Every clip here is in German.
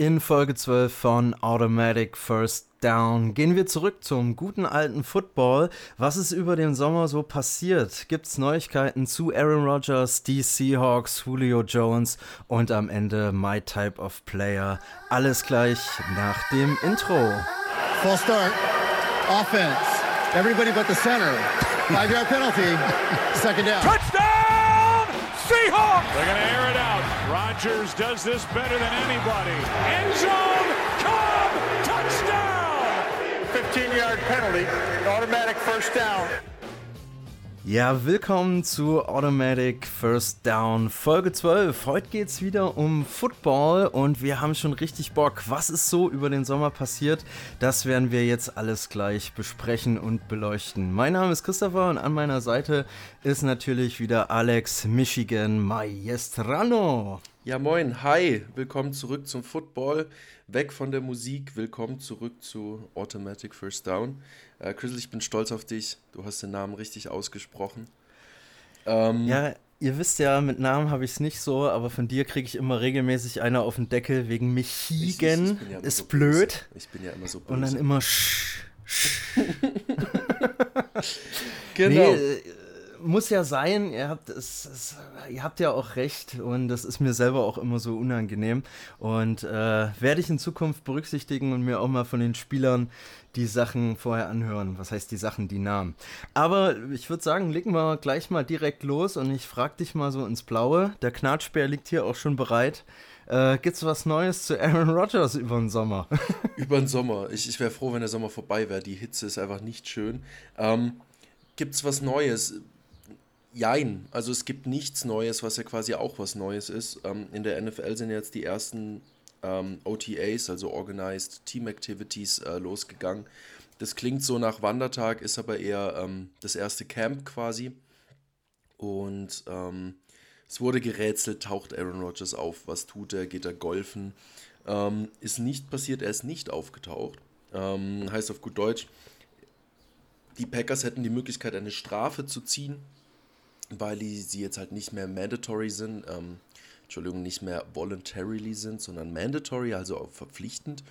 In Folge 12 von Automatic First Down gehen wir zurück zum guten alten Football. Was ist über den Sommer so passiert? Gibt es Neuigkeiten zu Aaron Rodgers, die Seahawks, Julio Jones und am Ende My Type of Player? Alles gleich nach dem Intro. Full start. Offense. Everybody but the center. Five yard penalty. Second down. Touchdown! Seahawks! They're going to air it out. Rodgers does this better than anybody. End zone! Cobb! Touchdown! 15 yard penalty. Automatic first down. Ja, willkommen zu Automatic First Down Folge 12. Heute geht es wieder um Football und wir haben schon richtig Bock. Was ist so über den Sommer passiert? Das werden wir jetzt alles gleich besprechen und beleuchten. Mein Name ist Christopher und an meiner Seite ist natürlich wieder Alex Michigan Maestrano. Ja, moin, hi, willkommen zurück zum Football, weg von der Musik, willkommen zurück zu Automatic First Down. Äh, Chris, ich bin stolz auf dich, du hast den Namen richtig ausgesprochen. Ähm, ja, ihr wisst ja, mit Namen habe ich es nicht so, aber von dir kriege ich immer regelmäßig einer auf den Deckel wegen Michigan, ja ist so blöd. Ich bin ja immer so böse. Und dann immer sch, sch. genau. Nee, äh, muss ja sein, ihr habt, es, es, ihr habt ja auch recht und das ist mir selber auch immer so unangenehm und äh, werde ich in Zukunft berücksichtigen und mir auch mal von den Spielern die Sachen vorher anhören. Was heißt die Sachen, die Namen? Aber ich würde sagen, legen wir gleich mal direkt los und ich frage dich mal so ins Blaue. Der Knatschbär liegt hier auch schon bereit. Äh, es was Neues zu Aaron Rodgers über den Sommer? über den Sommer. Ich, ich wäre froh, wenn der Sommer vorbei wäre. Die Hitze ist einfach nicht schön. Ähm, es was Neues? Jein, also es gibt nichts Neues, was ja quasi auch was Neues ist. Ähm, in der NFL sind jetzt die ersten ähm, OTAs, also Organized Team Activities, äh, losgegangen. Das klingt so nach Wandertag, ist aber eher ähm, das erste Camp quasi. Und ähm, es wurde gerätselt, taucht Aaron Rodgers auf, was tut er, geht er golfen. Ähm, ist nicht passiert, er ist nicht aufgetaucht. Ähm, heißt auf gut Deutsch, die Packers hätten die Möglichkeit, eine Strafe zu ziehen weil die, sie jetzt halt nicht mehr mandatory sind, ähm, Entschuldigung, nicht mehr voluntarily sind, sondern mandatory, also auch verpflichtend.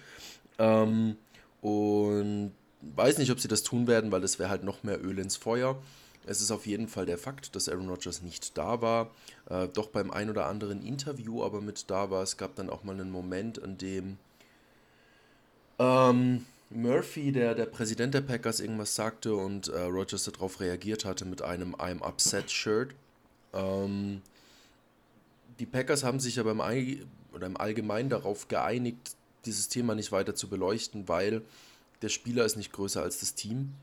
Ähm, und weiß nicht, ob sie das tun werden, weil das wäre halt noch mehr Öl ins Feuer. Es ist auf jeden Fall der Fakt, dass Aaron Rodgers nicht da war, äh, doch beim ein oder anderen Interview aber mit da war. Es gab dann auch mal einen Moment, an dem ähm, Murphy, der, der Präsident der Packers, irgendwas sagte und äh, Rogers darauf reagiert hatte mit einem I'm upset Shirt. Ähm, die Packers haben sich aber im, All oder im Allgemeinen darauf geeinigt, dieses Thema nicht weiter zu beleuchten, weil der Spieler ist nicht größer als das Team.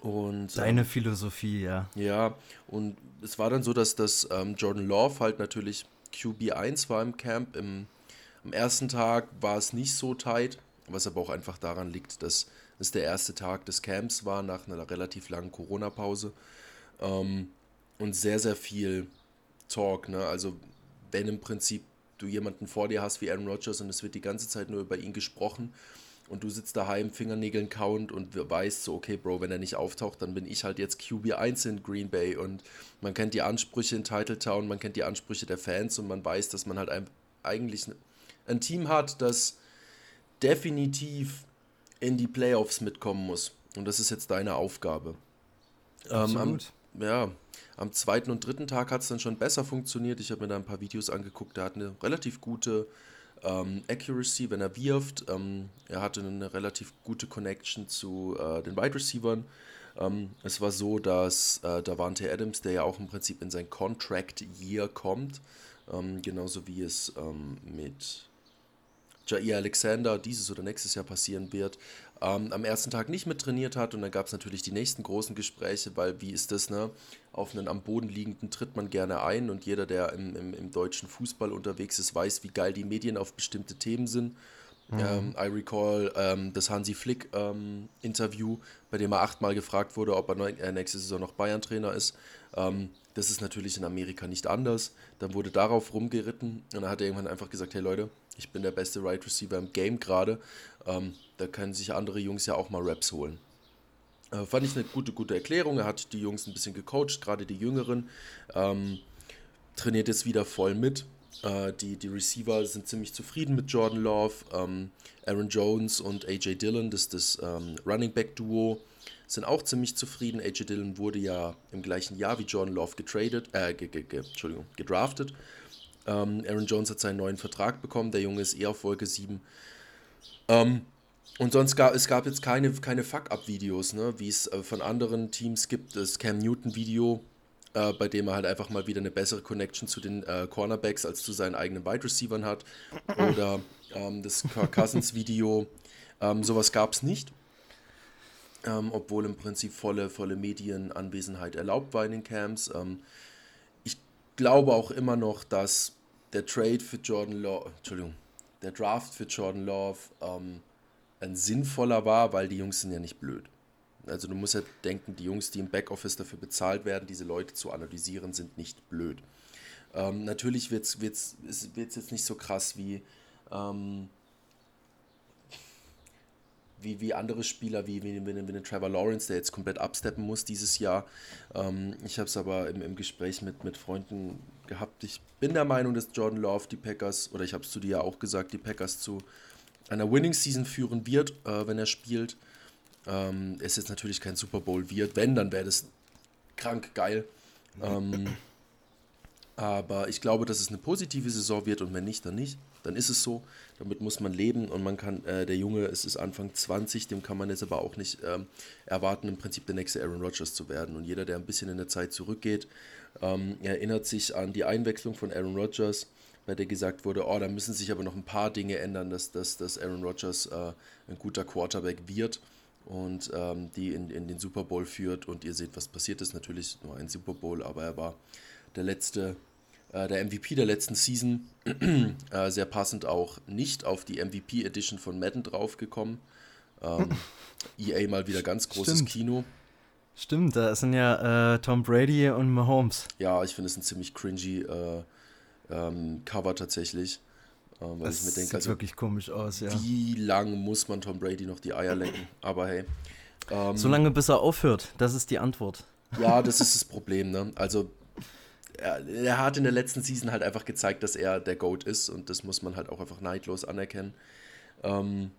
Und, Deine ähm, Philosophie, ja. Ja, und es war dann so, dass das ähm, Jordan Love halt natürlich QB1 war im Camp. Im, am ersten Tag war es nicht so tight was aber auch einfach daran liegt, dass es der erste Tag des Camps war nach einer relativ langen Corona-Pause ähm, und sehr, sehr viel Talk. Ne? Also wenn im Prinzip du jemanden vor dir hast wie Aaron Rodgers und es wird die ganze Zeit nur über ihn gesprochen und du sitzt daheim, Fingernägeln count und weißt so, okay, Bro, wenn er nicht auftaucht, dann bin ich halt jetzt QB1 in Green Bay und man kennt die Ansprüche in Titletown, man kennt die Ansprüche der Fans und man weiß, dass man halt eigentlich ein Team hat, das definitiv in die Playoffs mitkommen muss. Und das ist jetzt deine Aufgabe. Ähm, am, ja, am zweiten und dritten Tag hat es dann schon besser funktioniert. Ich habe mir da ein paar Videos angeguckt. Er hat eine relativ gute ähm, Accuracy, wenn er wirft. Ähm, er hatte eine relativ gute Connection zu äh, den Wide Receivers. Ähm, es war so, dass äh, Davante Adams, der ja auch im Prinzip in sein Contract Year kommt, ähm, genauso wie es ähm, mit Jair Alexander dieses oder nächstes Jahr passieren wird, ähm, am ersten Tag nicht mit trainiert hat. Und dann gab es natürlich die nächsten großen Gespräche, weil wie ist das, ne? Auf einen am Boden liegenden tritt man gerne ein und jeder, der im, im, im deutschen Fußball unterwegs ist, weiß, wie geil die Medien auf bestimmte Themen sind. Mhm. Ähm, I recall ähm, das Hansi Flick ähm, Interview, bei dem er achtmal gefragt wurde, ob er äh, nächste Saison noch Bayern-Trainer ist. Ähm, das ist natürlich in Amerika nicht anders. Dann wurde darauf rumgeritten und dann hat er irgendwann einfach gesagt, hey Leute, ich bin der beste Right Receiver im Game gerade. Ähm, da können sich andere Jungs ja auch mal Raps holen. Äh, fand ich eine gute, gute Erklärung. Er hat die Jungs ein bisschen gecoacht, gerade die Jüngeren. Ähm, trainiert jetzt wieder voll mit. Äh, die, die Receiver sind ziemlich zufrieden mit Jordan Love. Ähm, Aaron Jones und AJ Dillon, das, das ähm, Running Back Duo, sind auch ziemlich zufrieden. AJ Dillon wurde ja im gleichen Jahr wie Jordan Love getradet, äh, ge, ge, ge, Entschuldigung, gedraftet. Ähm, Aaron Jones hat seinen neuen Vertrag bekommen. Der Junge ist eher auf Wolke 7. Ähm, und sonst gab es gab jetzt keine, keine Fuck-Up-Videos, ne? wie es äh, von anderen Teams gibt. Das Cam Newton-Video, äh, bei dem er halt einfach mal wieder eine bessere Connection zu den äh, Cornerbacks als zu seinen eigenen Wide Receivern hat. Oder ähm, das Kirk Cousins-Video. Ähm, sowas gab es nicht. Ähm, obwohl im Prinzip volle, volle Medienanwesenheit erlaubt war in den Camps. Ähm, ich glaube auch immer noch, dass der Trade für Jordan Love, Entschuldigung, der Draft für Jordan Love ähm, ein sinnvoller war, weil die Jungs sind ja nicht blöd. Also du musst ja denken, die Jungs, die im Backoffice dafür bezahlt werden, diese Leute zu analysieren, sind nicht blöd. Ähm, natürlich wird es wird's, wird's jetzt nicht so krass wie, ähm, wie, wie andere Spieler, wie, wie, wie, wie Trevor Lawrence, der jetzt komplett absteppen muss dieses Jahr. Ähm, ich habe es aber im, im Gespräch mit, mit Freunden gehabt. Ich bin der Meinung, dass Jordan Love die Packers, oder ich habe es zu dir ja auch gesagt, die Packers zu einer Winning Season führen wird, äh, wenn er spielt. Ähm, es jetzt natürlich kein Super Bowl wird. Wenn, dann wäre das krank geil. Ähm, aber ich glaube, dass es eine positive Saison wird und wenn nicht, dann nicht. Dann ist es so. Damit muss man leben und man kann, äh, der Junge, es ist Anfang 20, dem kann man jetzt aber auch nicht ähm, erwarten, im Prinzip der nächste Aaron Rodgers zu werden. Und jeder, der ein bisschen in der Zeit zurückgeht, ähm, erinnert sich an die Einwechslung von Aaron Rodgers bei der gesagt wurde, oh, da müssen sich aber noch ein paar Dinge ändern, dass, dass, dass Aaron Rodgers äh, ein guter Quarterback wird und ähm, die in, in den Super Bowl führt. Und ihr seht, was passiert ist. Natürlich nur ein Super Bowl, aber er war der letzte, äh, der MVP der letzten Season. äh, sehr passend auch nicht auf die MVP Edition von Madden draufgekommen. Ähm, EA mal wieder ganz großes Stimmt. Kino. Stimmt, da sind ja äh, Tom Brady und Mahomes. Ja, ich finde es ein ziemlich cringy äh, ähm, Cover tatsächlich. Ähm, Das ich mir sieht denke, also, wirklich komisch aus, ja. wie lang muss man Tom Brady noch die Eier lecken? Aber hey. Ähm, So lange, bis er aufhört, das ist die Antwort. Ja, das ist das Problem, ne? Also, er, er hat in der letzten Season halt einfach gezeigt, dass er der GOAT ist und das muss man halt auch einfach neidlos anerkennen. Ähm,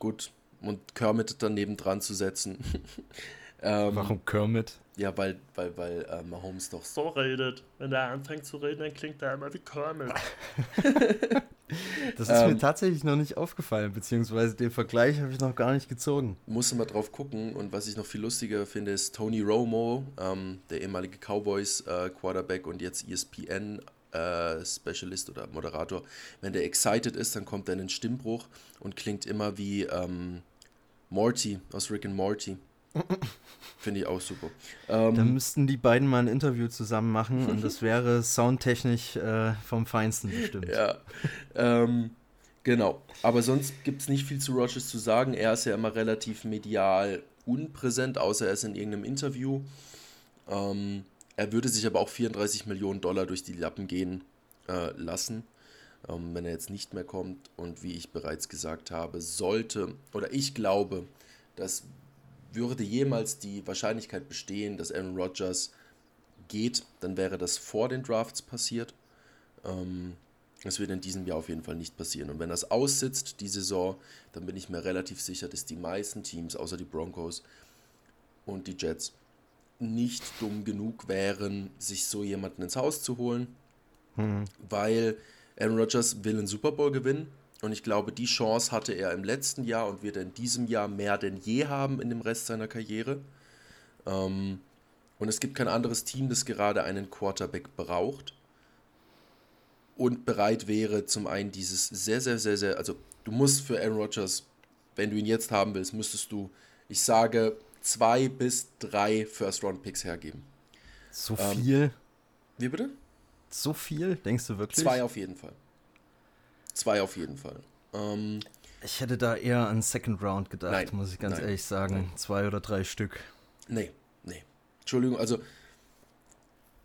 gut, und Kermit daneben dran zu setzen. ähm, Warum Kermit? Ja, weil, weil, weil äh, Mahomes doch so redet. Wenn er anfängt zu reden, dann klingt er immer wie Kermit. Das ist mir Ähm. tatsächlich noch nicht aufgefallen, beziehungsweise den Vergleich habe ich noch gar nicht gezogen. Musste mal drauf gucken und was ich noch viel lustiger finde, ist Tony Romo, ähm, der ehemalige Cowboys äh, Quarterback und jetzt ESPN äh, Specialist oder Moderator. Wenn der excited ist, dann kommt er in den Stimmbruch und klingt immer wie ähm, Morty aus Rick and Morty. Finde ich auch super. Da Ähm, müssten die beiden mal ein Interview zusammen machen und das wäre soundtechnisch äh, vom Feinsten bestimmt. Ja, ähm, genau. Aber sonst gibt es nicht viel zu Rogers zu sagen. Er ist ja immer relativ medial unpräsent, außer er ist in irgendeinem Interview. Ähm, er würde sich aber auch 34 Millionen Dollar durch die Lappen gehen äh, lassen, ähm, wenn er jetzt nicht mehr kommt. Und wie ich bereits gesagt habe, sollte, oder ich glaube, dass würde jemals die Wahrscheinlichkeit bestehen, dass Aaron Rodgers geht, dann wäre das vor den Drafts passiert. Ähm, das wird in diesem Jahr auf jeden Fall nicht passieren. Und wenn das aussitzt, die Saison, dann bin ich mir relativ sicher, dass die meisten Teams, außer die Broncos und die Jets, nicht dumm genug wären, sich so jemanden ins Haus zu holen, weil Aaron Rodgers will einen Super Bowl gewinnen. Und ich glaube, die Chance hatte er im letzten Jahr und wird er in diesem Jahr mehr denn je haben in dem Rest seiner Karriere. Ähm, und es gibt kein anderes Team, das gerade einen Quarterback braucht und bereit wäre, zum einen dieses sehr, sehr, sehr, sehr, also du musst für Aaron Rodgers, wenn du ihn jetzt haben willst, müsstest du, ich sage, zwei bis drei First-Round-Picks hergeben. So Ähm, viel? Wie bitte? So viel? Denkst du wirklich? Zwei auf jeden Fall. Zwei auf jeden Fall. Ähm, Ich hätte da eher an Second Round gedacht, Nein, muss ich ganz nein, ehrlich sagen. nein. Zwei oder drei Stück. nee, nee. Entschuldigung, also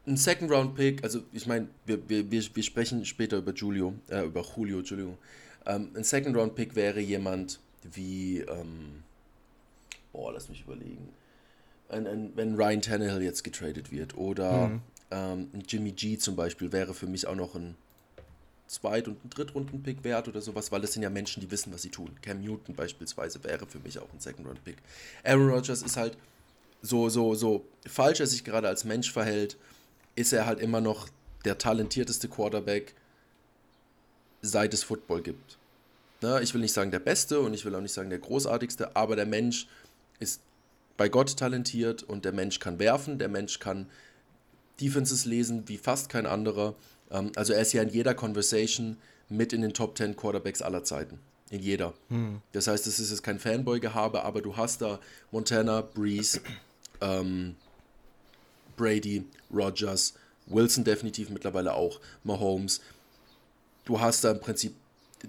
ein Second-Round-Pick, also ich meine, wir, wir, wir, wir sprechen später über Julio, äh, über Julio, Entschuldigung. Ähm, ein Second-Round-Pick wäre jemand wie, ähm, boah, lass mich überlegen. Ein, ein, wenn Ryan Tannehill jetzt getradet wird oder Mhm. ähm, Jimmy G zum Beispiel wäre für mich auch noch ein Zweit- und Drittrunden-Pick wert oder sowas, weil das sind ja Menschen, die wissen, was sie tun. Cam Newton beispielsweise wäre für mich auch ein Second-Round-Pick. Aaron Rodgers ist halt so, so, so falsch er sich gerade als Mensch verhält, ist er halt immer noch der talentierteste Quarterback, seit es Football gibt. Ne? Ich will nicht sagen der Beste und ich will auch nicht sagen der Großartigste, aber der Mensch ist bei Gott talentiert und der Mensch kann werfen, der Mensch kann Defenses lesen wie fast kein anderer. Ähm, also er ist ja in jeder Conversation mit in den Top 10 Quarterbacks aller Zeiten. In jeder. Hm. Das heißt, es ist jetzt kein Fanboy-Gehabe, aber du hast da Montana, Breeze, ähm, Brady, Rogers, Wilson definitiv mittlerweile auch, Mahomes. Du hast da im Prinzip,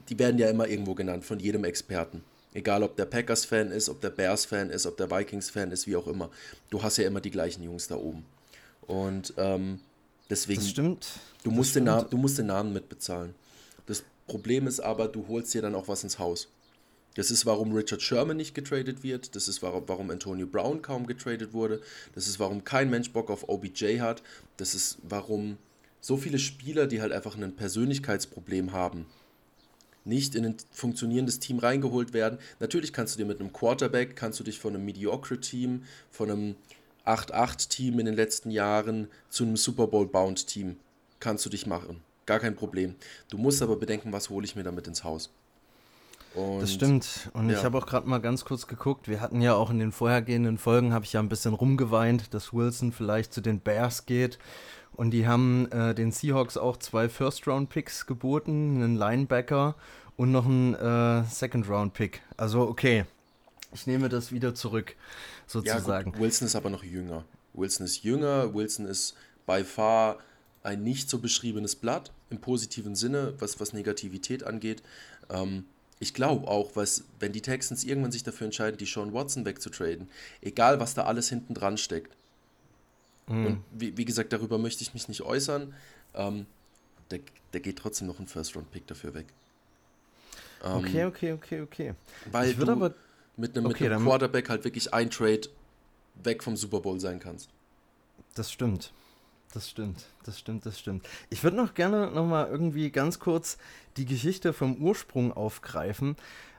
die werden ja immer irgendwo genannt von jedem Experten. Egal, ob der Packers-Fan ist, ob der Bears-Fan ist, ob der Vikings-Fan ist, wie auch immer. Du hast ja immer die gleichen Jungs da oben. Und ähm, deswegen. Das stimmt. Du musst, stimmt. Den du musst den Namen mitbezahlen. Das Problem ist aber, du holst dir dann auch was ins Haus. Das ist, warum Richard Sherman nicht getradet wird. Das ist, warum, warum Antonio Brown kaum getradet wurde. Das ist, warum kein Mensch Bock auf OBJ hat. Das ist, warum so viele Spieler, die halt einfach ein Persönlichkeitsproblem haben, nicht in ein funktionierendes Team reingeholt werden. Natürlich kannst du dir mit einem Quarterback, kannst du dich von einem Mediocre Team, von einem 8-8 Team in den letzten Jahren zu einem Super Bowl Bound Team kannst du dich machen. Gar kein Problem. Du musst aber bedenken, was hole ich mir damit ins Haus. Und, das stimmt. Und ja. ich habe auch gerade mal ganz kurz geguckt. Wir hatten ja auch in den vorhergehenden Folgen, habe ich ja ein bisschen rumgeweint, dass Wilson vielleicht zu den Bears geht. Und die haben äh, den Seahawks auch zwei First-Round-Picks geboten, einen Linebacker und noch einen äh, Second-Round-Pick. Also okay, ich nehme das wieder zurück, sozusagen. Ja, Wilson ist aber noch jünger. Wilson ist jünger, Wilson ist by far ein nicht so beschriebenes Blatt im positiven Sinne, was, was Negativität angeht. Ähm, ich glaube auch, was, wenn die Texans irgendwann sich dafür entscheiden, die Sean Watson wegzutraden, egal was da alles hinten dran steckt, Mhm. Und wie, wie, gesagt, darüber möchte ich mich nicht äußern. Ähm, der, der geht trotzdem noch ein First-Round-Pick dafür weg. Ähm, okay, okay, okay, okay. Ich du aber, mit einem, okay, mit einem Quarterback halt wirklich ein Trade weg vom Super Bowl sein kannst. Das stimmt. Das stimmt, das stimmt, das stimmt. Ich würde noch gerne noch mal irgendwie ganz kurz die Geschichte vom Ursprung aufgreifen.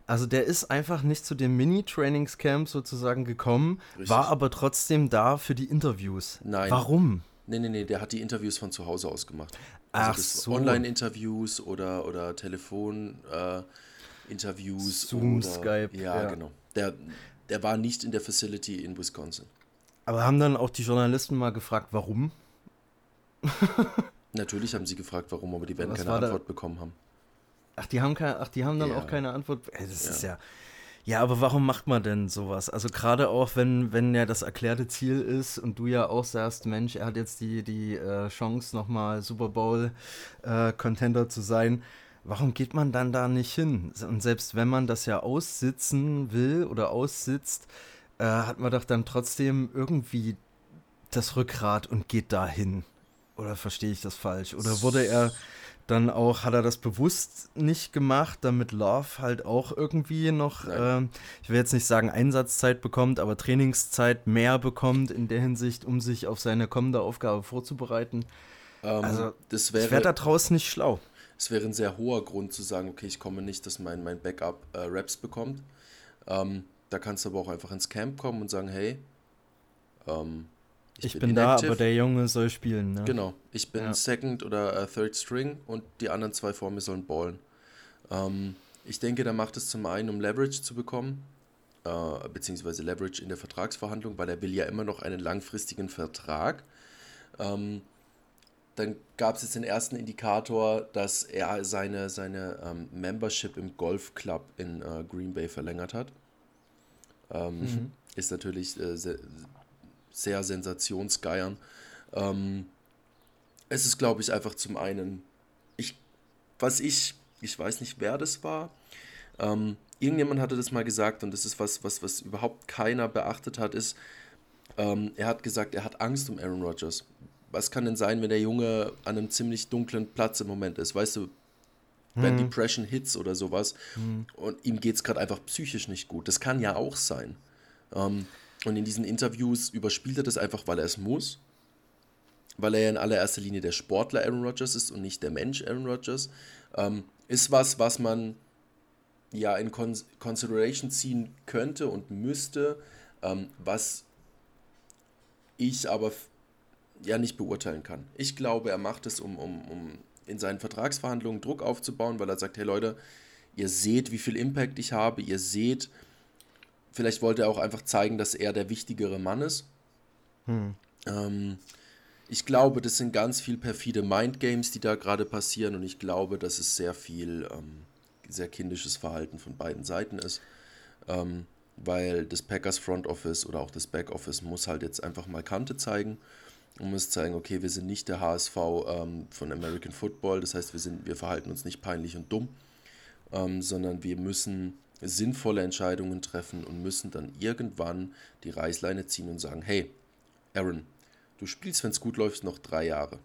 Also der ist einfach nicht zu dem Mini-Trainingscamp sozusagen gekommen, Richtig. war aber trotzdem da für die Interviews. Nein. Warum? Nee, nee, nee, der hat die Interviews von zu Hause aus gemacht. Also Ach so. Online-Interviews oder, oder Telefon-Interviews. Äh, Zoom, oder, Skype. Ja, ja, genau. Der, der war nicht in der Facility in Wisconsin. Aber haben dann auch die Journalisten mal gefragt, warum? Natürlich haben sie gefragt, warum, aber die werden keine Antwort da? bekommen haben. Ach, die haben, keine, ach, die haben dann ja. auch keine Antwort. Ey, das ja. ist ja. Ja, aber warum macht man denn sowas? Also gerade auch, wenn, wenn ja das erklärte Ziel ist und du ja auch sagst, Mensch, er hat jetzt die, die äh, Chance, nochmal Super Bowl-Contender äh, zu sein. Warum geht man dann da nicht hin? Und selbst wenn man das ja aussitzen will oder aussitzt, äh, hat man doch dann trotzdem irgendwie das Rückgrat und geht da hin. Oder verstehe ich das falsch? Oder wurde er dann auch hat er das bewusst nicht gemacht, damit Love halt auch irgendwie noch, äh, ich will jetzt nicht sagen Einsatzzeit bekommt, aber Trainingszeit mehr bekommt in der Hinsicht, um sich auf seine kommende Aufgabe vorzubereiten. Ähm, also das wäre, ich werde da draußen nicht schlau. Es wäre ein sehr hoher Grund zu sagen, okay, ich komme nicht, dass mein, mein Backup äh, Raps bekommt. Ähm, da kannst du aber auch einfach ins Camp kommen und sagen, hey, ähm, ich, ich bin, bin da, aber der Junge soll spielen. Ne? Genau. Ich bin ja. Second oder uh, Third String und die anderen zwei vor mir sollen ballen. Ähm, ich denke, der macht es zum einen, um Leverage zu bekommen, äh, beziehungsweise Leverage in der Vertragsverhandlung, weil er will ja immer noch einen langfristigen Vertrag. Ähm, dann gab es jetzt den ersten Indikator, dass er seine, seine ähm, Membership im Golfclub in äh, Green Bay verlängert hat. Ähm, mhm. Ist natürlich äh, sehr, sehr sensationsgeiern. Ähm, es ist, glaube ich, einfach zum einen, ich, was ich, ich weiß nicht, wer das war. Ähm, irgendjemand hatte das mal gesagt und das ist was, was, was überhaupt keiner beachtet hat, ist, ähm, er hat gesagt, er hat Angst um Aaron Rodgers. Was kann denn sein, wenn der Junge an einem ziemlich dunklen Platz im Moment ist? Weißt du, wenn mhm. Depression Hits oder sowas mhm. und ihm geht es gerade einfach psychisch nicht gut. Das kann ja auch sein. Ähm, und in diesen Interviews überspielt er das einfach, weil er es muss. weil er ja in allererster Linie der Sportler Aaron Rodgers ist und nicht der Mensch Aaron Rodgers, ähm, ist was, was man ja in Con Consideration ziehen könnte und müsste, ähm, was ich aber ja nicht beurteilen kann. Ich glaube, er macht es, um, um, um in seinen Vertragsverhandlungen Druck aufzubauen, weil er sagt, hey Leute, ihr seht, wie viel Impact ich habe, ihr seht, vielleicht wollte er auch einfach zeigen, dass er der wichtigere Mann ist. Hm. Ähm, ich glaube, das sind ganz viel perfide Mindgames, die da gerade passieren und ich glaube, dass es sehr viel ähm, sehr kindisches Verhalten von beiden Seiten ist. Ähm, weil das Packers Front Office oder auch das Back Office muss halt jetzt einfach mal Kante zeigen und muss zeigen, okay, wir sind nicht der HSV ähm, von American Football, das heißt, wir, sind, wir verhalten uns nicht peinlich und dumm, ähm, sondern wir müssen sinnvolle Entscheidungen treffen und müssen dann irgendwann die Reißleine ziehen und sagen, hey, Aaron, du spielst, wenn es gut läuft, noch drei Jahre.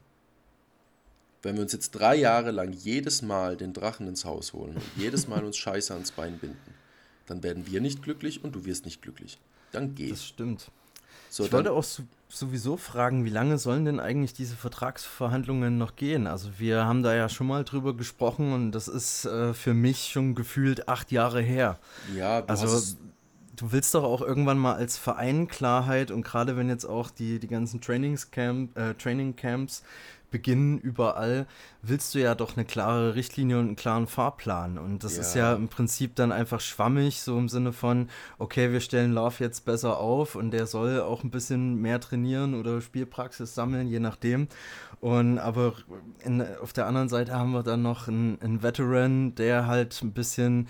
Wenn wir uns jetzt drei Jahre lang jedes Mal den Drachen ins Haus holen und jedes Mal uns Scheiße ans Bein binden, dann werden wir nicht glücklich und du wirst nicht glücklich. Dann geht. Das stimmt. So, ich wollte auch sowieso fragen, wie lange sollen denn eigentlich diese Vertragsverhandlungen noch gehen? Also wir haben da ja schon mal drüber gesprochen und das ist äh, für mich schon gefühlt acht Jahre her. Ja, du also du willst doch auch irgendwann mal als Verein Klarheit und gerade wenn jetzt auch die, die ganzen Trainingscamp, äh, Training Camps beginnen überall, willst du ja doch eine klare Richtlinie und einen klaren Fahrplan. Und das ja. ist ja im Prinzip dann einfach schwammig, so im Sinne von, okay, wir stellen Love jetzt besser auf und der soll auch ein bisschen mehr trainieren oder Spielpraxis sammeln, je nachdem. Und aber in, auf der anderen Seite haben wir dann noch einen, einen Veteran, der halt ein bisschen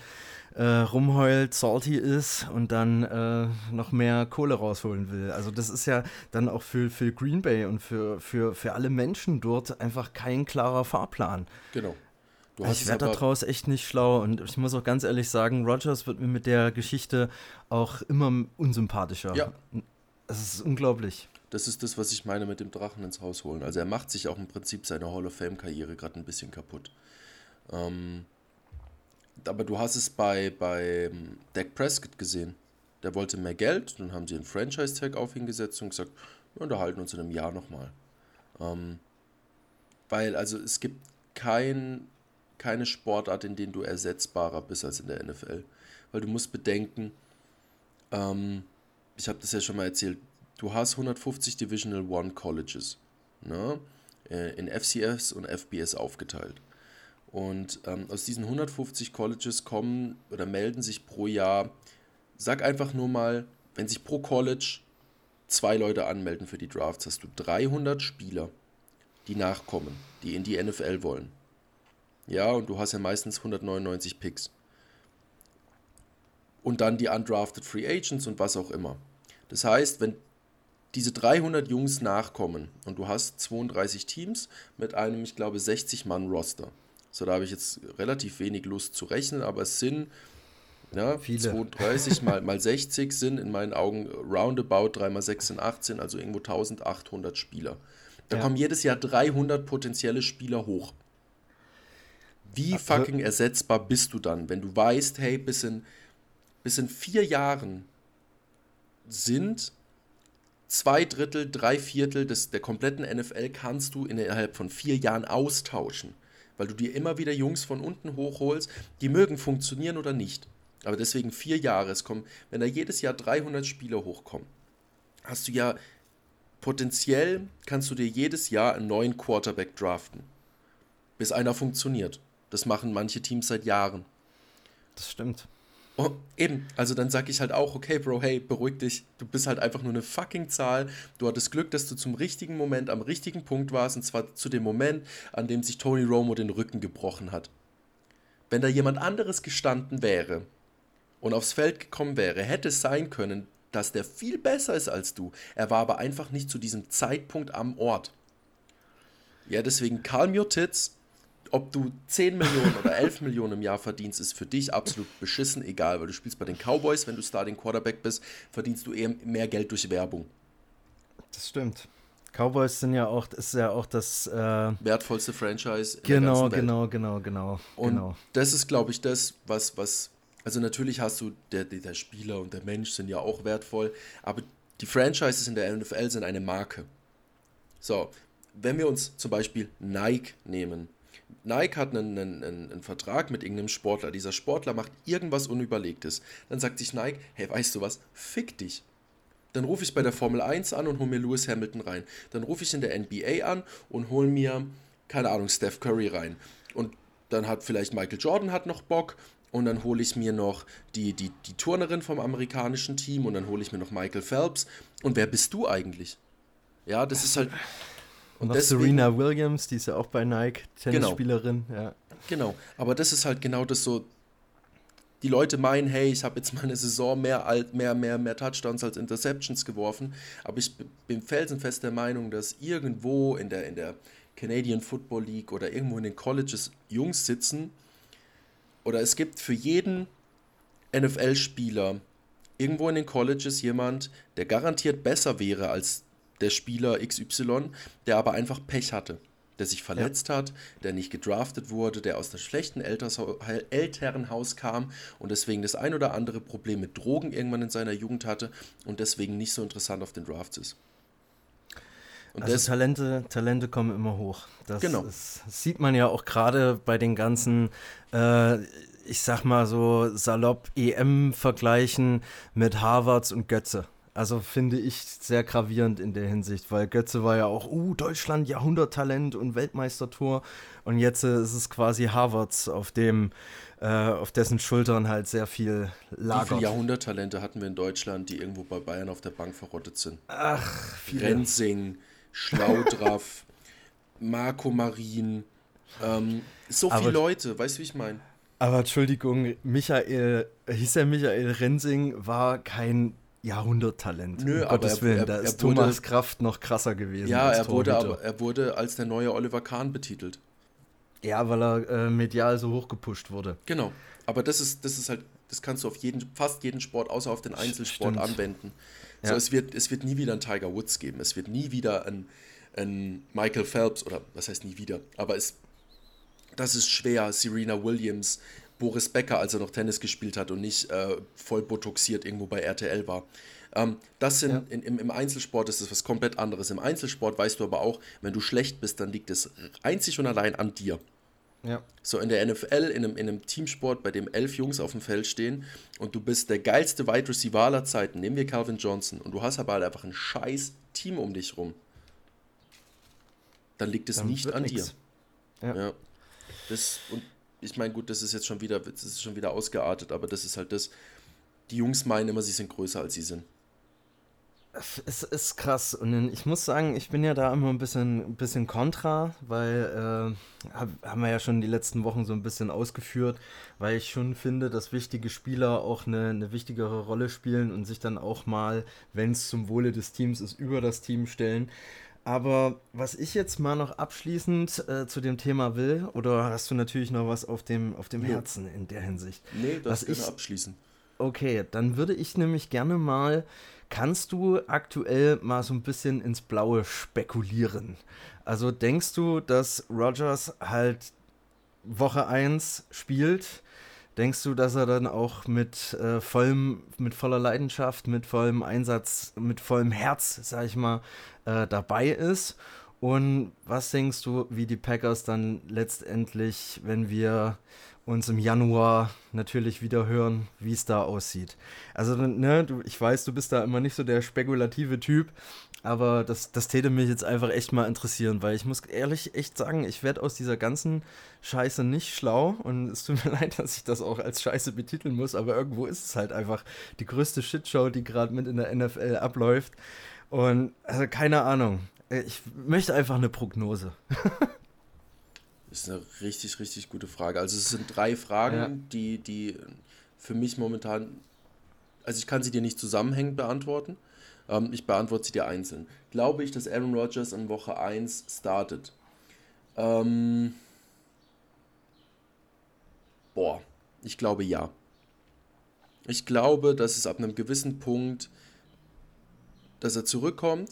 äh, rumheult, salty ist und dann äh, noch mehr Kohle rausholen will. Also das ist ja dann auch für, für Green Bay und für, für, für alle Menschen dort einfach kein klarer Fahrplan. Genau. Also ich werde daraus echt nicht schlau und ich muss auch ganz ehrlich sagen, Rogers wird mir mit der Geschichte auch immer unsympathischer. Ja. Es ist unglaublich. Das ist das, was ich meine mit dem Drachen ins Haus holen. Also er macht sich auch im Prinzip seine Hall of Fame-Karriere gerade ein bisschen kaputt. Ähm, aber du hast es bei, bei ähm, Dak Prescott gesehen. Der wollte mehr Geld, dann haben sie einen Franchise-Tag auf ihn gesetzt und gesagt, wir unterhalten uns in einem Jahr nochmal. Ähm, weil, also es gibt kein, keine Sportart, in der du ersetzbarer bist als in der NFL. Weil du musst bedenken, ähm, ich habe das ja schon mal erzählt, du hast 150 Divisional One Colleges ne, äh, in FCS und FBS aufgeteilt. Und ähm, aus diesen 150 Colleges kommen oder melden sich pro Jahr, sag einfach nur mal, wenn sich pro College zwei Leute anmelden für die Drafts, hast du 300 Spieler, die nachkommen, die in die NFL wollen. Ja, und du hast ja meistens 199 Picks. Und dann die undrafted Free Agents und was auch immer. Das heißt, wenn diese 300 Jungs nachkommen und du hast 32 Teams mit einem, ich glaube, 60 Mann Roster so, da habe ich jetzt relativ wenig Lust zu rechnen, aber es sind ja, Viele. 32 mal, mal 60 sind in meinen Augen roundabout 3 mal 6 sind 18, also irgendwo 1800 Spieler. Da ja. kommen jedes Jahr 300 potenzielle Spieler hoch. Wie fucking ersetzbar bist du dann, wenn du weißt, hey, bis in, bis in vier Jahren sind zwei Drittel, drei Viertel des, der kompletten NFL kannst du innerhalb von vier Jahren austauschen weil du dir immer wieder Jungs von unten hochholst, die mögen funktionieren oder nicht. Aber deswegen vier Jahre. Es kommen, wenn da jedes Jahr 300 Spieler hochkommen, hast du ja potenziell kannst du dir jedes Jahr einen neuen Quarterback draften, bis einer funktioniert. Das machen manche Teams seit Jahren. Das stimmt. Oh, eben, also dann sag ich halt auch, okay, Bro, hey, beruhig dich. Du bist halt einfach nur eine fucking Zahl. Du hattest Glück, dass du zum richtigen Moment am richtigen Punkt warst, und zwar zu dem Moment, an dem sich Tony Romo den Rücken gebrochen hat. Wenn da jemand anderes gestanden wäre und aufs Feld gekommen wäre, hätte es sein können, dass der viel besser ist als du. Er war aber einfach nicht zu diesem Zeitpunkt am Ort. Ja, deswegen calm your tits ob du 10 Millionen oder 11 Millionen im Jahr verdienst, ist für dich absolut beschissen egal, weil du spielst bei den Cowboys, wenn du Starting Quarterback bist, verdienst du eher mehr Geld durch Werbung. Das stimmt. Cowboys sind ja auch, ist ja auch das äh, wertvollste Franchise. In genau, genau, genau, genau, Und genau. das ist, glaube ich, das, was, was, also natürlich hast du, der, der Spieler und der Mensch sind ja auch wertvoll, aber die Franchises in der NFL sind eine Marke. So, wenn wir uns zum Beispiel Nike nehmen. Nike hat einen, einen, einen, Vertrag mit irgendeinem Sportler. Dieser Sportler macht irgendwas Unüberlegtes. Dann sagt sich Nike, hey, weißt du was? Fick dich. Dann rufe ich bei der Formel 1 an und hole mir Lewis Hamilton rein. Dann rufe ich in der NBA an und hole mir, keine Ahnung, Steph Curry rein. Und dann hat vielleicht Michael Jordan hat noch Bock und dann hole ich mir noch die, die, die Turnerin vom amerikanischen Team und dann hole ich mir noch Michael Phelps. Und wer bist du eigentlich? Ja, das ist halt. Und, und deswegen, Serena Williams, die ist ja auch bei Nike, genau. Tennisspielerin. Genau. Ja. genau, aber das ist halt genau das so. Die Leute meinen, hey, ich habe jetzt meine Saison mehr, mehr, mehr, mehr Touchdowns als Interceptions geworfen, aber ich bin felsenfest der Meinung, dass irgendwo in der, in der Canadian Football League oder irgendwo in den Colleges Jungs sitzen, oder es gibt für jeden NFL-Spieler irgendwo in den Colleges jemand, der garantiert besser wäre als der Spieler XY, der aber einfach Pech hatte, der sich verletzt ja. hat, der nicht gedraftet wurde, der aus einem schlechten Elternhaus kam und deswegen das ein oder andere Problem mit Drogen irgendwann in seiner Jugend hatte und deswegen nicht so interessant auf den Drafts ist. Und also Talente, Talente kommen immer hoch. Das, genau. Ist, das sieht man ja auch gerade bei den ganzen, äh, ich sag mal so salopp EM-Vergleichen mit Harvards und Götze. Also finde ich sehr gravierend in der Hinsicht, weil Götze war ja auch, uh, Deutschland, Jahrhunderttalent und Weltmeistertor. Und jetzt äh, ist es quasi Harvards, auf dem, äh, auf dessen Schultern halt sehr viel lagert. Wie viele Jahrhunderttalente hatten wir in Deutschland, die irgendwo bei Bayern auf der Bank verrottet sind? Ach, viele. Rensing, Schlaudraff, Marco Marin, ähm, so viele aber, Leute, weißt du, wie ich meine? Aber Entschuldigung, Michael, hieß er Michael Rensing, war kein Jahrhunderttalent. Nö, um aber Gottes er, Willen, da er, ist wurde, Thomas Kraft noch krasser gewesen. Ja, er wurde, aber, er wurde als der neue Oliver Kahn betitelt. Ja, weil er äh, medial so hochgepusht wurde. Genau. Aber das ist, das ist halt, das kannst du auf jeden, fast jeden Sport, außer auf den Einzelsport Stimmt. anwenden. Ja. So, es, wird, es wird nie wieder einen Tiger Woods geben. Es wird nie wieder einen, einen Michael Phelps, oder was heißt nie wieder, aber es, das ist schwer. Serena Williams, Boris Becker, als er noch Tennis gespielt hat und nicht äh, voll botoxiert irgendwo bei RTL war. Ähm, das sind ja. in, im, im, Einzelsport ist das was komplett anderes. Im Einzelsport weißt du aber auch, wenn du schlecht bist, dann liegt es einzig und allein an dir. Ja. So in der NFL, in einem, in einem Teamsport, bei dem elf Jungs auf dem Feld stehen und du bist der geilste Wide Receiver aller Zeiten, nehmen wir Calvin Johnson, und du hast aber halt einfach ein scheiß Team um dich rum, dann liegt es dann nicht an nix. dir. Ja. ja. Das, und ich meine, gut, das ist jetzt schon wieder, das ist schon wieder ausgeartet, aber das ist halt das. Die Jungs meinen immer, sie sind größer als sie sind. Es ist krass und ich muss sagen, ich bin ja da immer ein bisschen, ein bisschen kontra, weil äh, haben wir ja schon die letzten Wochen so ein bisschen ausgeführt, weil ich schon finde, dass wichtige Spieler auch eine, eine wichtigere Rolle spielen und sich dann auch mal, wenn es zum Wohle des Teams ist, über das Team stellen. Aber was ich jetzt mal noch abschließend äh, zu dem Thema will, oder hast du natürlich noch was auf dem, auf dem Herzen in der Hinsicht? Nee, das was ich abschließen. Okay, dann würde ich nämlich gerne mal, kannst du aktuell mal so ein bisschen ins Blaue spekulieren? Also denkst du, dass Rogers halt Woche 1 spielt? Denkst du, dass er dann auch mit äh, vollem, mit voller Leidenschaft, mit vollem Einsatz, mit vollem Herz, sag ich mal, äh, dabei ist? Und was denkst du, wie die Packers dann letztendlich, wenn wir uns im Januar natürlich wieder hören, wie es da aussieht? Also, ne, du, ich weiß, du bist da immer nicht so der spekulative Typ, aber das, das täte mich jetzt einfach echt mal interessieren, weil ich muss ehrlich echt sagen, ich werde aus dieser ganzen Scheiße nicht schlau und es tut mir leid, dass ich das auch als Scheiße betiteln muss, aber irgendwo ist es halt einfach die größte Shitshow, die gerade mit in der NFL abläuft. Und also keine Ahnung. Ich möchte einfach eine Prognose. Das ist eine richtig, richtig gute Frage. Also es sind drei Fragen, ja. die, die für mich momentan, also ich kann sie dir nicht zusammenhängend beantworten. Ähm, ich beantworte sie dir einzeln. Glaube ich, dass Aaron Rodgers in Woche 1 startet? Ähm, boah, ich glaube ja. Ich glaube, dass es ab einem gewissen Punkt, dass er zurückkommt,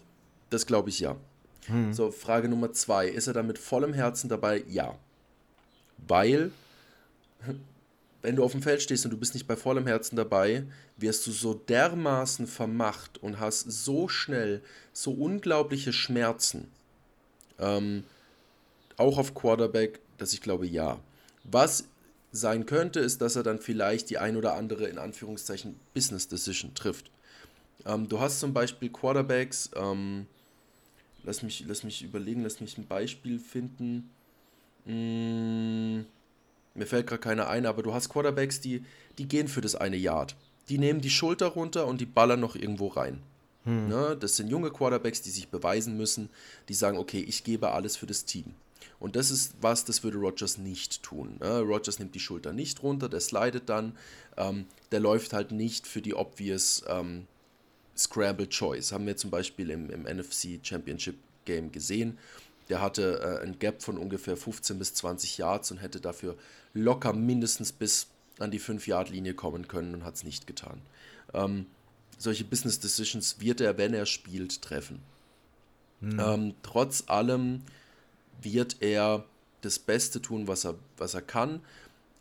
das glaube ich ja. Hm. So, Frage Nummer zwei. Ist er da mit vollem Herzen dabei? Ja. Weil wenn du auf dem Feld stehst und du bist nicht bei vollem Herzen dabei, wirst du so dermaßen vermacht und hast so schnell so unglaubliche Schmerzen. Ähm, auch auf Quarterback, dass ich glaube, ja. Was sein könnte, ist, dass er dann vielleicht die ein oder andere, in Anführungszeichen, Business Decision trifft. Ähm, du hast zum Beispiel Quarterbacks, ähm, lass, mich, lass mich überlegen, lass mich ein Beispiel finden. Mmh, mir fällt gerade keiner ein, aber du hast Quarterbacks, die, die gehen für das eine Yard. Die nehmen die Schulter runter und die ballern noch irgendwo rein. Hm. Ne? Das sind junge Quarterbacks, die sich beweisen müssen, die sagen, okay, ich gebe alles für das Team. Und das ist was, das würde Rogers nicht tun. Ne? Rogers nimmt die Schulter nicht runter, der slidet dann, ähm, der läuft halt nicht für die obvious ähm, Scramble Choice. Haben wir zum Beispiel im, im NFC Championship Game gesehen. Der hatte äh, ein Gap von ungefähr 15 bis 20 Yards und hätte dafür locker mindestens bis an die 5-Yard-Linie kommen können und hat es nicht getan. Ähm, solche Business Decisions wird er, wenn er spielt, treffen. Mhm. Ähm, trotz allem wird er das Beste tun, was er, was er kann.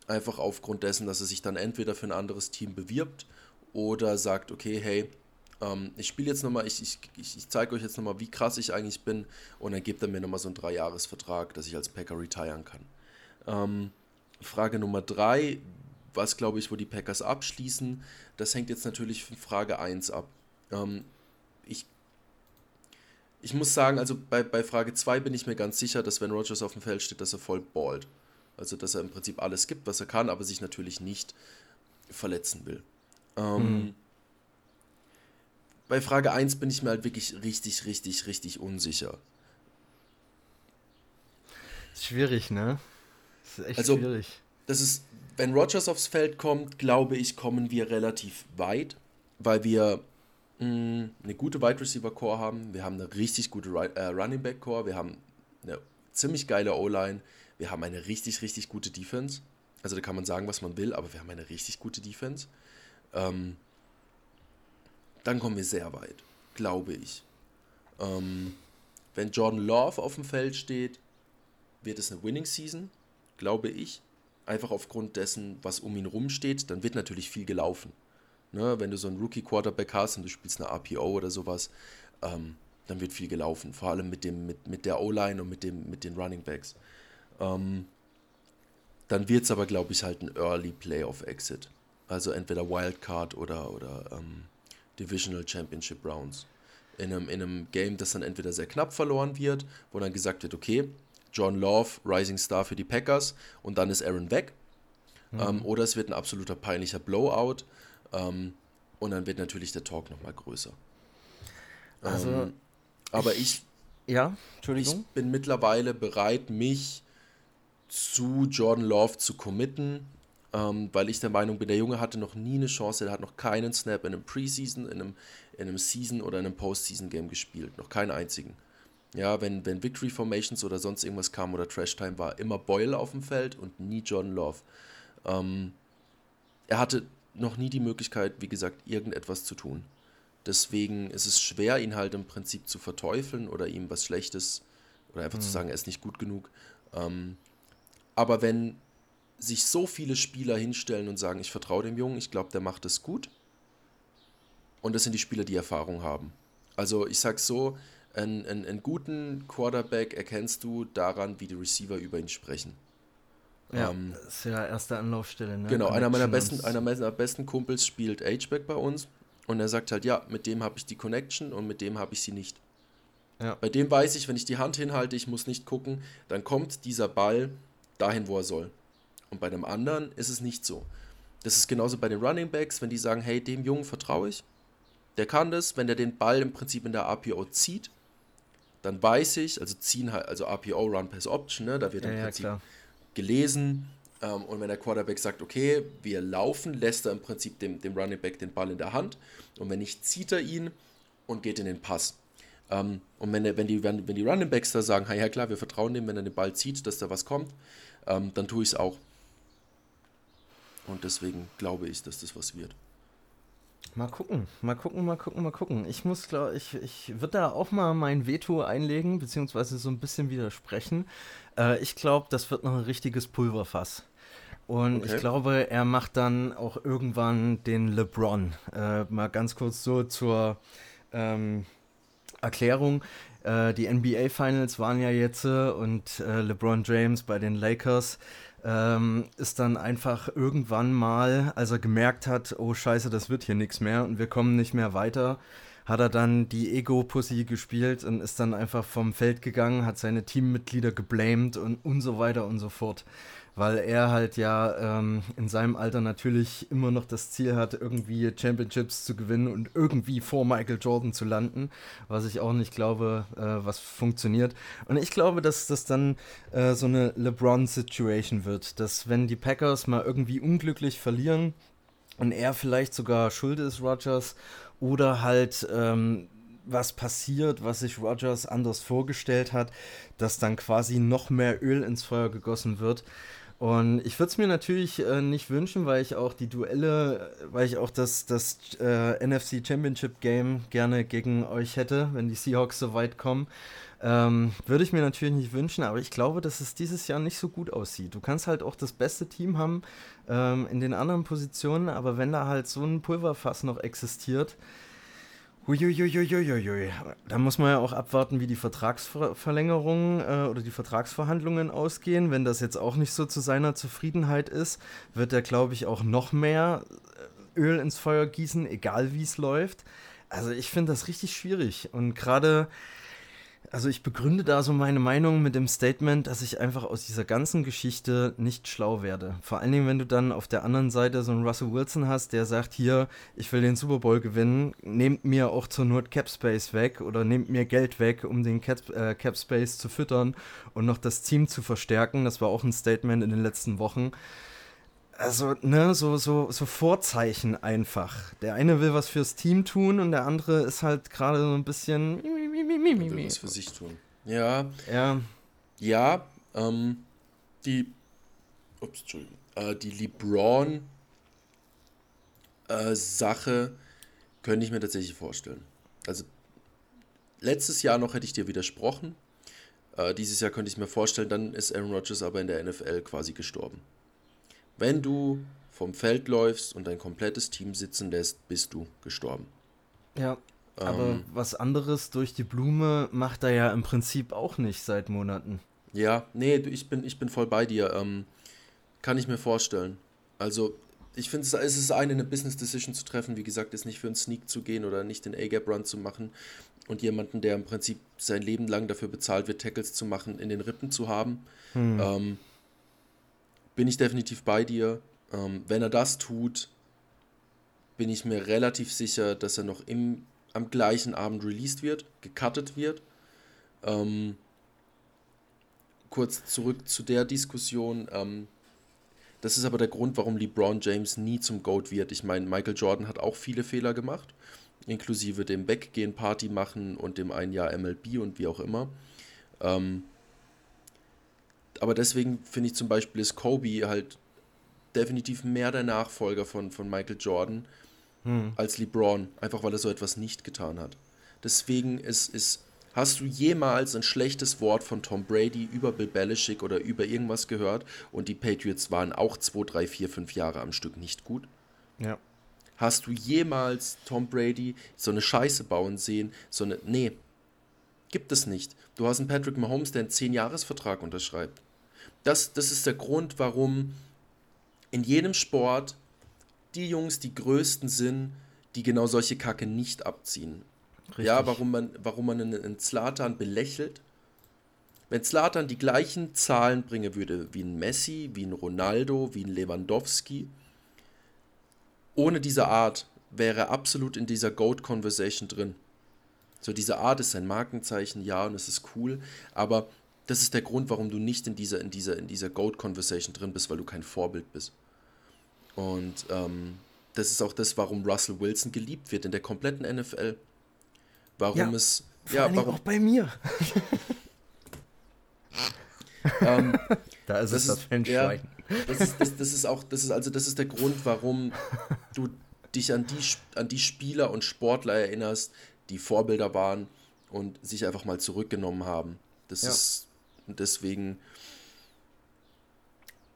Einfach aufgrund dessen, dass er sich dann entweder für ein anderes Team bewirbt oder sagt, okay, hey, ähm, ich spiele jetzt nochmal, ich, ich, ich zeige euch jetzt nochmal, wie krass ich eigentlich bin und dann gibt er mir nochmal so einen Dreijahresvertrag, dass ich als Packer retiren kann. Ähm, Frage Nummer drei, was glaube ich, wo die Packers abschließen, das hängt jetzt natürlich von Frage 1 ab. Ähm, ich, ich muss sagen, also bei, bei Frage 2 bin ich mir ganz sicher, dass wenn Rogers auf dem Feld steht, dass er voll ballt. Also dass er im Prinzip alles gibt, was er kann, aber sich natürlich nicht verletzen will. Ähm, mhm. Bei Frage 1 bin ich mir halt wirklich richtig, richtig, richtig unsicher. Schwierig, ne? Das ist echt also, schwierig. Das ist, wenn Rogers aufs Feld kommt, glaube ich, kommen wir relativ weit, weil wir mh, mm, eine gute Wide Receiver Core haben, wir haben eine richtig gute äh, Running Back Core, wir haben eine ziemlich geile O-Line, wir haben eine richtig, richtig gute Defense. Also da kann man sagen, was man will, aber wir haben eine richtig gute Defense. Ähm, dann kommen wir sehr weit, glaube ich. Ähm, wenn Jordan Love auf dem Feld steht, wird es eine Winning Season, glaube ich. Einfach aufgrund dessen, was um ihn rumsteht, dann wird natürlich viel gelaufen. Ne, wenn du so einen Rookie-Quarterback hast und du spielst eine RPO oder sowas, ähm, dann wird viel gelaufen. Vor allem mit, dem, mit, mit der O-Line und mit, dem, mit den Running Backs. Ähm, dann wird es aber, glaube ich, halt ein Early Playoff Exit. Also entweder Wildcard oder, oder ähm, Divisional Championship Rounds. In einem, in einem Game, das dann entweder sehr knapp verloren wird, wo dann gesagt wird, okay, John Love, Rising Star für die Packers und dann ist Aaron weg. Mhm. Ähm, oder es wird ein absoluter peinlicher Blowout ähm, und dann wird natürlich der Talk nochmal größer. Also, ähm, aber ich, ich, ja, Entschuldigung. ich bin mittlerweile bereit, mich zu Jordan Love zu committen ähm, weil ich der Meinung bin, der Junge hatte noch nie eine Chance, er hat noch keinen Snap in einem Preseason, in einem, in einem Season oder in einem Postseason-Game gespielt, noch keinen einzigen. Ja, wenn, wenn Victory Formations oder sonst irgendwas kam oder Trash Time war, immer Boyle auf dem Feld und nie Jordan Love. Ähm, er hatte noch nie die Möglichkeit, wie gesagt, irgendetwas zu tun. Deswegen ist es schwer, ihn halt im Prinzip zu verteufeln oder ihm was Schlechtes oder einfach mhm. zu sagen, er ist nicht gut genug. Ähm, aber wenn sich so viele Spieler hinstellen und sagen, ich vertraue dem Jungen, ich glaube, der macht es gut. Und das sind die Spieler, die Erfahrung haben. Also ich sage so, einen, einen, einen, guten Quarterback erkennst du daran, wie die Receiver über ihn sprechen. Ja, ähm, das ist ja erste Anlaufstelle. Ne? Genau, einer meiner, besten, einer meiner besten Kumpels spielt H-Back bei uns und er sagt halt, ja, mit dem habe ich die Connection und mit dem habe ich sie nicht. Ja. Bei dem weiß ich, wenn ich die Hand hinhalte, ich muss nicht gucken, dann kommt dieser Ball dahin, wo er soll. Und bei dem anderen ist es nicht so. Das ist genauso bei den Running Backs, wenn die sagen, hey, dem Jungen vertraue ich, der kann das, wenn der den Ball im Prinzip in der RPO zieht, dann weiß ich, also ziehen halt, also RPO, Run Pass Option, ne, da wird ja, im Prinzip ja, gelesen. Ähm, und wenn der Quarterback sagt, okay, wir laufen, lässt er im Prinzip dem, dem Running Back den Ball in der Hand. Und wenn nicht, zieht er ihn und geht in den Pass. Ähm, und wenn, der, wenn, die, wenn, wenn die Running Backs da sagen, ja klar, wir vertrauen dem, wenn er den Ball zieht, dass da was kommt, ähm, dann tue ich es auch. Und deswegen glaube ich, dass das was wird. Mal gucken, mal gucken, mal gucken, mal gucken. Ich muss, glaube ich, ich würde da auch mal mein Veto einlegen, beziehungsweise so ein bisschen widersprechen. Äh, ich glaube, das wird noch ein richtiges Pulverfass. Und okay. ich glaube, er macht dann auch irgendwann den LeBron. Äh, mal ganz kurz so zur ähm, Erklärung. Äh, die NBA Finals waren ja jetzt äh, und äh, LeBron James bei den Lakers ähm, ist dann einfach irgendwann mal, als er gemerkt hat, oh scheiße, das wird hier nichts mehr und wir kommen nicht mehr weiter, hat er dann die Ego-Pussy gespielt und ist dann einfach vom Feld gegangen, hat seine Teammitglieder geblamed und, und so weiter und so fort weil er halt ja ähm, in seinem Alter natürlich immer noch das Ziel hat, irgendwie Championships zu gewinnen und irgendwie vor Michael Jordan zu landen, was ich auch nicht glaube, äh, was funktioniert. Und ich glaube, dass das dann äh, so eine LeBron-Situation wird, dass wenn die Packers mal irgendwie unglücklich verlieren und er vielleicht sogar schuld ist, Rogers, oder halt ähm, was passiert, was sich Rogers anders vorgestellt hat, dass dann quasi noch mehr Öl ins Feuer gegossen wird. Und ich würde es mir natürlich äh, nicht wünschen, weil ich auch die Duelle, weil ich auch das, das äh, NFC Championship Game gerne gegen euch hätte, wenn die Seahawks so weit kommen. Ähm, würde ich mir natürlich nicht wünschen, aber ich glaube, dass es dieses Jahr nicht so gut aussieht. Du kannst halt auch das beste Team haben ähm, in den anderen Positionen, aber wenn da halt so ein Pulverfass noch existiert, Uiuiuiuiui. Da muss man ja auch abwarten, wie die Vertragsverlängerungen äh, oder die Vertragsverhandlungen ausgehen. Wenn das jetzt auch nicht so zu seiner Zufriedenheit ist, wird er, glaube ich, auch noch mehr äh, Öl ins Feuer gießen, egal wie es läuft. Also ich finde das richtig schwierig. Und gerade also ich begründe da so meine Meinung mit dem Statement, dass ich einfach aus dieser ganzen Geschichte nicht schlau werde. Vor allen Dingen, wenn du dann auf der anderen Seite so einen Russell Wilson hast, der sagt, hier, ich will den Super Bowl gewinnen, nehmt mir auch zur Not Cap Space weg oder nehmt mir Geld weg, um den Cap, äh, Cap Space zu füttern und noch das Team zu verstärken. Das war auch ein Statement in den letzten Wochen also, ne, so, so, so Vorzeichen einfach. Der eine will was fürs Team tun und der andere ist halt gerade so ein bisschen. Was für sich tun. Ja. Ja. Ja, ähm, die. Ups, Entschuldigung. Äh, die LeBron äh, Sache könnte ich mir tatsächlich vorstellen. Also, letztes Jahr noch hätte ich dir widersprochen. Äh, dieses Jahr könnte ich mir vorstellen, dann ist Aaron Rodgers aber in der NFL quasi gestorben. Wenn du vom Feld läufst und dein komplettes Team sitzen lässt, bist du gestorben. Ja. Aber ähm, was anderes durch die Blume macht er ja im Prinzip auch nicht seit Monaten. Ja, nee, ich bin, ich bin voll bei dir. Ähm, kann ich mir vorstellen. Also, ich finde, es ist eine, eine Business Decision zu treffen. Wie gesagt, ist nicht für einen Sneak zu gehen oder nicht den A-Gap-Run zu machen und jemanden, der im Prinzip sein Leben lang dafür bezahlt wird, Tackles zu machen, in den Rippen zu haben. Hm. Ähm, bin ich definitiv bei dir. Ähm, wenn er das tut, bin ich mir relativ sicher, dass er noch im, am gleichen Abend released wird, gecuttet wird. Ähm, kurz zurück zu der Diskussion. Ähm, das ist aber der Grund, warum LeBron James nie zum GOAT wird. Ich meine, Michael Jordan hat auch viele Fehler gemacht, inklusive dem Weggehen, Party machen und dem ein Jahr MLB und wie auch immer. Ähm, aber deswegen finde ich zum Beispiel ist Kobe halt definitiv mehr der Nachfolger von, von Michael Jordan hm. als LeBron, einfach weil er so etwas nicht getan hat. Deswegen ist, ist, hast du jemals ein schlechtes Wort von Tom Brady über Bill Belichick oder über irgendwas gehört und die Patriots waren auch 2, 3, 4, 5 Jahre am Stück nicht gut? Ja. Hast du jemals Tom Brady so eine Scheiße bauen sehen? So eine. Nee. Gibt es nicht. Du hast einen Patrick Mahomes, der einen 10-Jahres-Vertrag unterschreibt das, das ist der Grund, warum in jedem Sport die Jungs die größten sind, die genau solche Kacke nicht abziehen. Richtig. Ja, warum man, warum man einen, Zlatan belächelt. Wenn Zlatan die gleichen Zahlen bringen würde wie ein Messi, wie ein Ronaldo, wie ein Lewandowski, ohne diese Art wäre er absolut in dieser Goat-Conversation drin. So, diese Art ist sein Markenzeichen, ja, und es ist cool, aber das ist der Grund, warum du nicht in dieser, in dieser, in dieser Goat-Conversation drin bist, weil du kein Vorbild bist. Und ähm, das ist auch das, warum Russell Wilson geliebt wird in der kompletten NFL. Warum ja, es. ja, warum auch bei mir. ähm, da ist das es das Fanschwein. Ja, das, ist, das, das ist auch, das ist also, das ist der Grund, warum du dich an die, an die Spieler und Sportler erinnerst, die Vorbilder waren und sich einfach mal zurückgenommen haben. Das ja. ist und deswegen,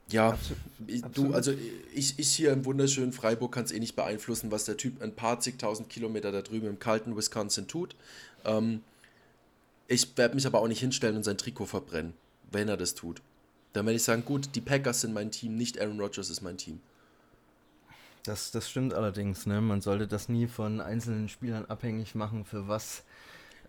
ja, Absolut. du, also ich, ich hier im wunderschönen Freiburg kann es eh nicht beeinflussen, was der Typ ein paar zigtausend Kilometer da drüben im kalten Wisconsin tut. Ähm, Ich werde mich aber auch nicht hinstellen und sein Trikot verbrennen, wenn er das tut. Dann werde ich sagen, gut, die Packers sind mein Team, nicht Aaron Rodgers ist mein Team. Das, das stimmt allerdings, ne? Man sollte das nie von einzelnen Spielern abhängig machen, für was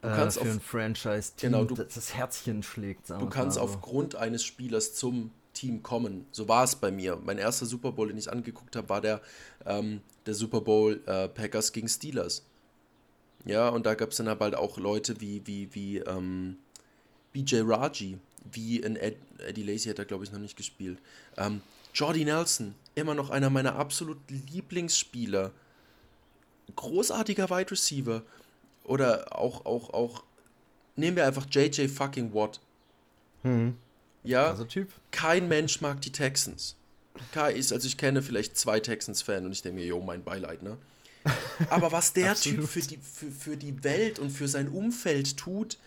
du kannst äh, für auf, ein Franchise-Team genau, du, das Herzchen schlägt. Du kannst so. aufgrund eines Spielers zum Team kommen. So war es bei mir. Mein erster Super Bowl, den ich angeguckt habe, war der, ähm, der Super Bowl äh, Packers gegen Steelers. Ja, und da gab es dann aber halt auch Leute wie, wie, wie ähm, BJ Raji, wie in Ed, Eddie Lacey hat er, glaube ich, noch nicht gespielt. Ähm, Jordy Nelson, immer noch einer meiner absoluten Lieblingsspieler. Großartiger Wide Receiver. Oder auch, auch, auch, nehmen wir einfach JJ fucking Watt. Hm. Ja, Also Typ. kein Mensch mag die Texans. Kein ist, also ich kenne vielleicht zwei Texans-Fans und ich denke mir, jo, mein Beileid, ne? Aber was der Typ für die, für, für die Welt und für sein Umfeld tut,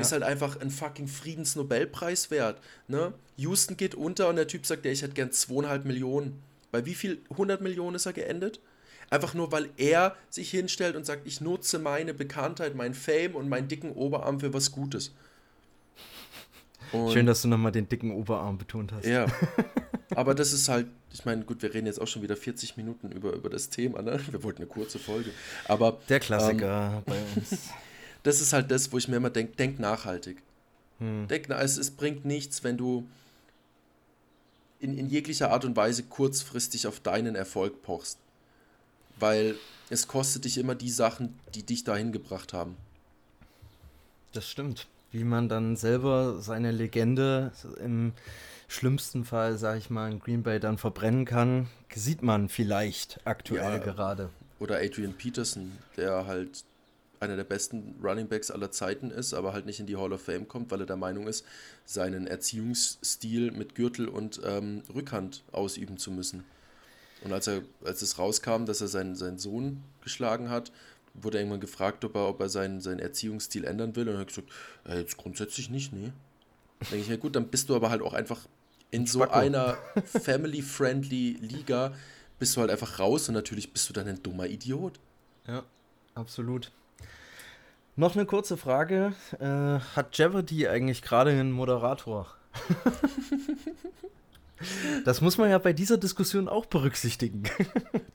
ist halt einfach ein fucking Friedensnobelpreis wert. Ne? Houston geht unter und der Typ sagt, ja, ich hätte gern zweieinhalb Millionen. Bei wie viel 100 Millionen ist er geendet? Einfach nur, weil er sich hinstellt und sagt, ich nutze meine Bekanntheit, mein Fame und meinen dicken Oberarm für was Gutes. Und Schön, dass du nochmal den dicken Oberarm betont hast. ja. Aber das ist halt, ich meine, gut, wir reden jetzt auch schon wieder 40 Minuten über, über das Thema, ne? Wir wollten eine kurze Folge. Aber Der Klassiker bei uns. das ist halt das, wo ich mir immer denke, denk nachhaltig. Denk, na- es, es bringt nichts, wenn du in, in jeglicher Art und Weise kurzfristig auf deinen Erfolg pochst. Weil es kostet dich immer die Sachen, die dich dahin gebracht haben. Das stimmt. Wie man dann selber seine Legende im schlimmsten Fall, sag ich mal, in Green Bay dann verbrennen kann, sieht man vielleicht aktuell Ja. gerade. Oder Adrian Peterson, der halt einer der besten Running Backs aller Zeiten ist, aber halt nicht in die Hall of Fame kommt, weil er der Meinung ist, seinen Erziehungsstil mit Gürtel und ähm, Rückhand ausüben zu müssen. Und als, er, als es rauskam, dass er seinen, seinen Sohn geschlagen hat, wurde irgendwann gefragt, ob er, ob er seinen, seinen Erziehungsstil ändern will. Und er hat gesagt, äh, jetzt grundsätzlich nicht, nee. Denke ich mir, gut, dann bist du aber halt auch einfach in so Spacko. einer family-friendly Liga, bist du halt einfach raus und natürlich bist du dann ein dummer Idiot. Ja, absolut. Noch eine kurze Frage. Äh, hat Jeopardy eigentlich gerade einen Moderator? das muss man ja bei dieser Diskussion auch berücksichtigen.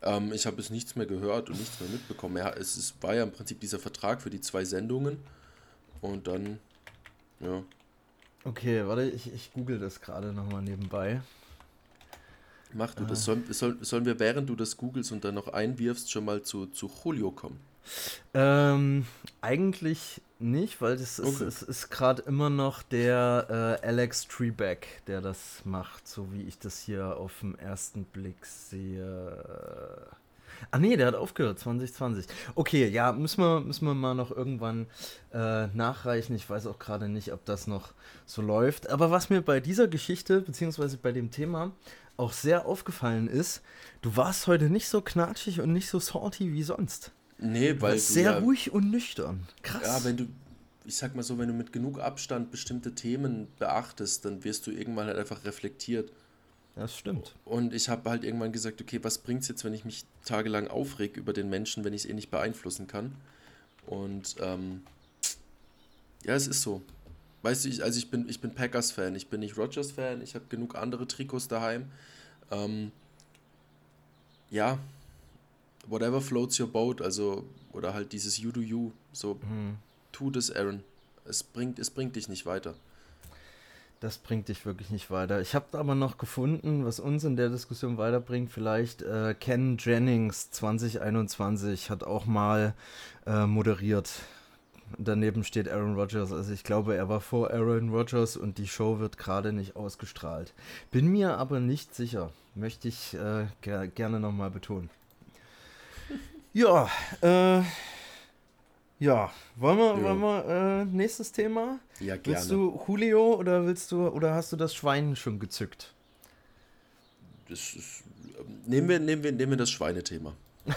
Ähm, ich habe es nichts mehr gehört und nichts mehr mitbekommen. Ja, es ist, war ja im Prinzip dieser Vertrag für die zwei Sendungen. Und dann, ja. Okay, warte, ich, ich google das gerade nochmal nebenbei. Mach du Ah. das. Sollen, soll, sollen wir, während du das googelst und dann noch einwirfst, schon mal zu, zu Julio kommen? Ähm, eigentlich nicht, weil das ist, Okay. es ist gerade immer noch der äh, Alex Trebek, der das macht, so wie ich das hier auf den ersten Blick sehe. Ah nee, der hat aufgehört, 2020. Okay, ja, müssen wir, müssen wir mal noch irgendwann äh, nachreichen. Ich weiß auch gerade nicht, ob das noch so läuft. Aber was mir bei dieser Geschichte, beziehungsweise bei dem Thema, auch sehr aufgefallen ist, du warst heute nicht so knatschig und nicht so salty wie sonst. Nee, Weil du sehr ja, ruhig und nüchtern. Krass. Ja, wenn du, ich sag mal so, wenn du mit genug Abstand bestimmte Themen beachtest, dann wirst du irgendwann halt einfach reflektiert. das stimmt. Und ich habe halt irgendwann gesagt, okay, was bringt's jetzt, wenn ich mich tagelang aufreg über den Menschen, wenn ich es eh nicht beeinflussen kann? Und ähm, ja, es ist so. Weißt du, ich, also ich bin, ich bin Packers-Fan, ich bin nicht Rodgers-Fan, ich habe genug andere Trikots daheim. Ähm, ja, whatever floats your boat, also, oder halt dieses You do you, so, tu das, Aaron. Es bringt, es bringt dich nicht weiter. Das bringt dich wirklich nicht weiter. Ich habe aber noch gefunden, was uns in der Diskussion weiterbringt. Vielleicht äh, Ken Jennings 2021 hat auch mal äh, moderiert. Daneben steht Aaron Rodgers. Also ich glaube, er war vor Aaron Rodgers und die Show wird gerade nicht ausgestrahlt. Bin mir aber nicht sicher. Möchte ich äh, ger gerne nochmal betonen. Ja, äh, ja, wollen wir, Ja. wollen wir äh, nächstes Thema? Ja, gerne. Willst du Julio oder willst du oder hast du das Schwein schon gezückt? Das ist, ähm, nehmen, wir, nehmen, wir, nehmen wir das Schweinethema.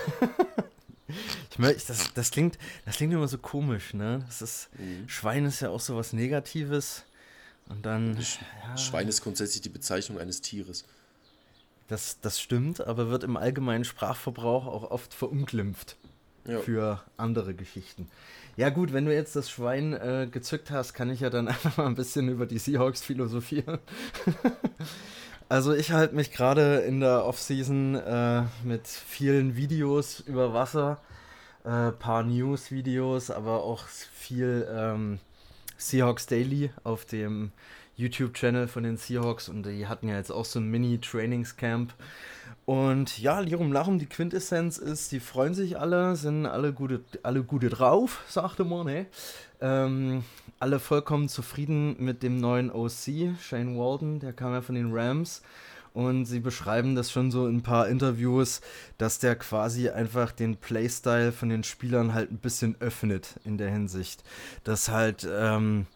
Ich möchte, das, das klingt, das klingt immer so komisch, ne? Das ist, Mhm. Schwein ist ja auch so was Negatives. Und dann, Schwein ist grundsätzlich die Bezeichnung eines Tieres. Das, das stimmt, aber wird im allgemeinen Sprachverbrauch auch oft verunglimpft. ja. für andere Geschichten. Ja gut, wenn du jetzt das Schwein äh, gezückt hast, kann ich ja dann einfach mal ein bisschen über die Seahawks philosophieren. also ich halte mich gerade in der Offseason äh, mit vielen Videos über Wasser, äh, paar News-Videos, aber auch viel ähm, Seahawks Daily auf dem YouTube-Channel von den Seahawks und die hatten ja jetzt auch so ein Mini-Trainingscamp. Und ja, Lirum Lachum, die Quintessenz ist, die freuen sich alle, sind alle gute, alle gute drauf, sagte man, ne? Ähm, alle vollkommen zufrieden mit dem neuen OC, Shane Walden, der kam ja von den Rams. Und sie beschreiben das schon so in ein paar Interviews, dass der quasi einfach den Playstyle von den Spielern halt ein bisschen öffnet in der Hinsicht. Dass halt, ähm,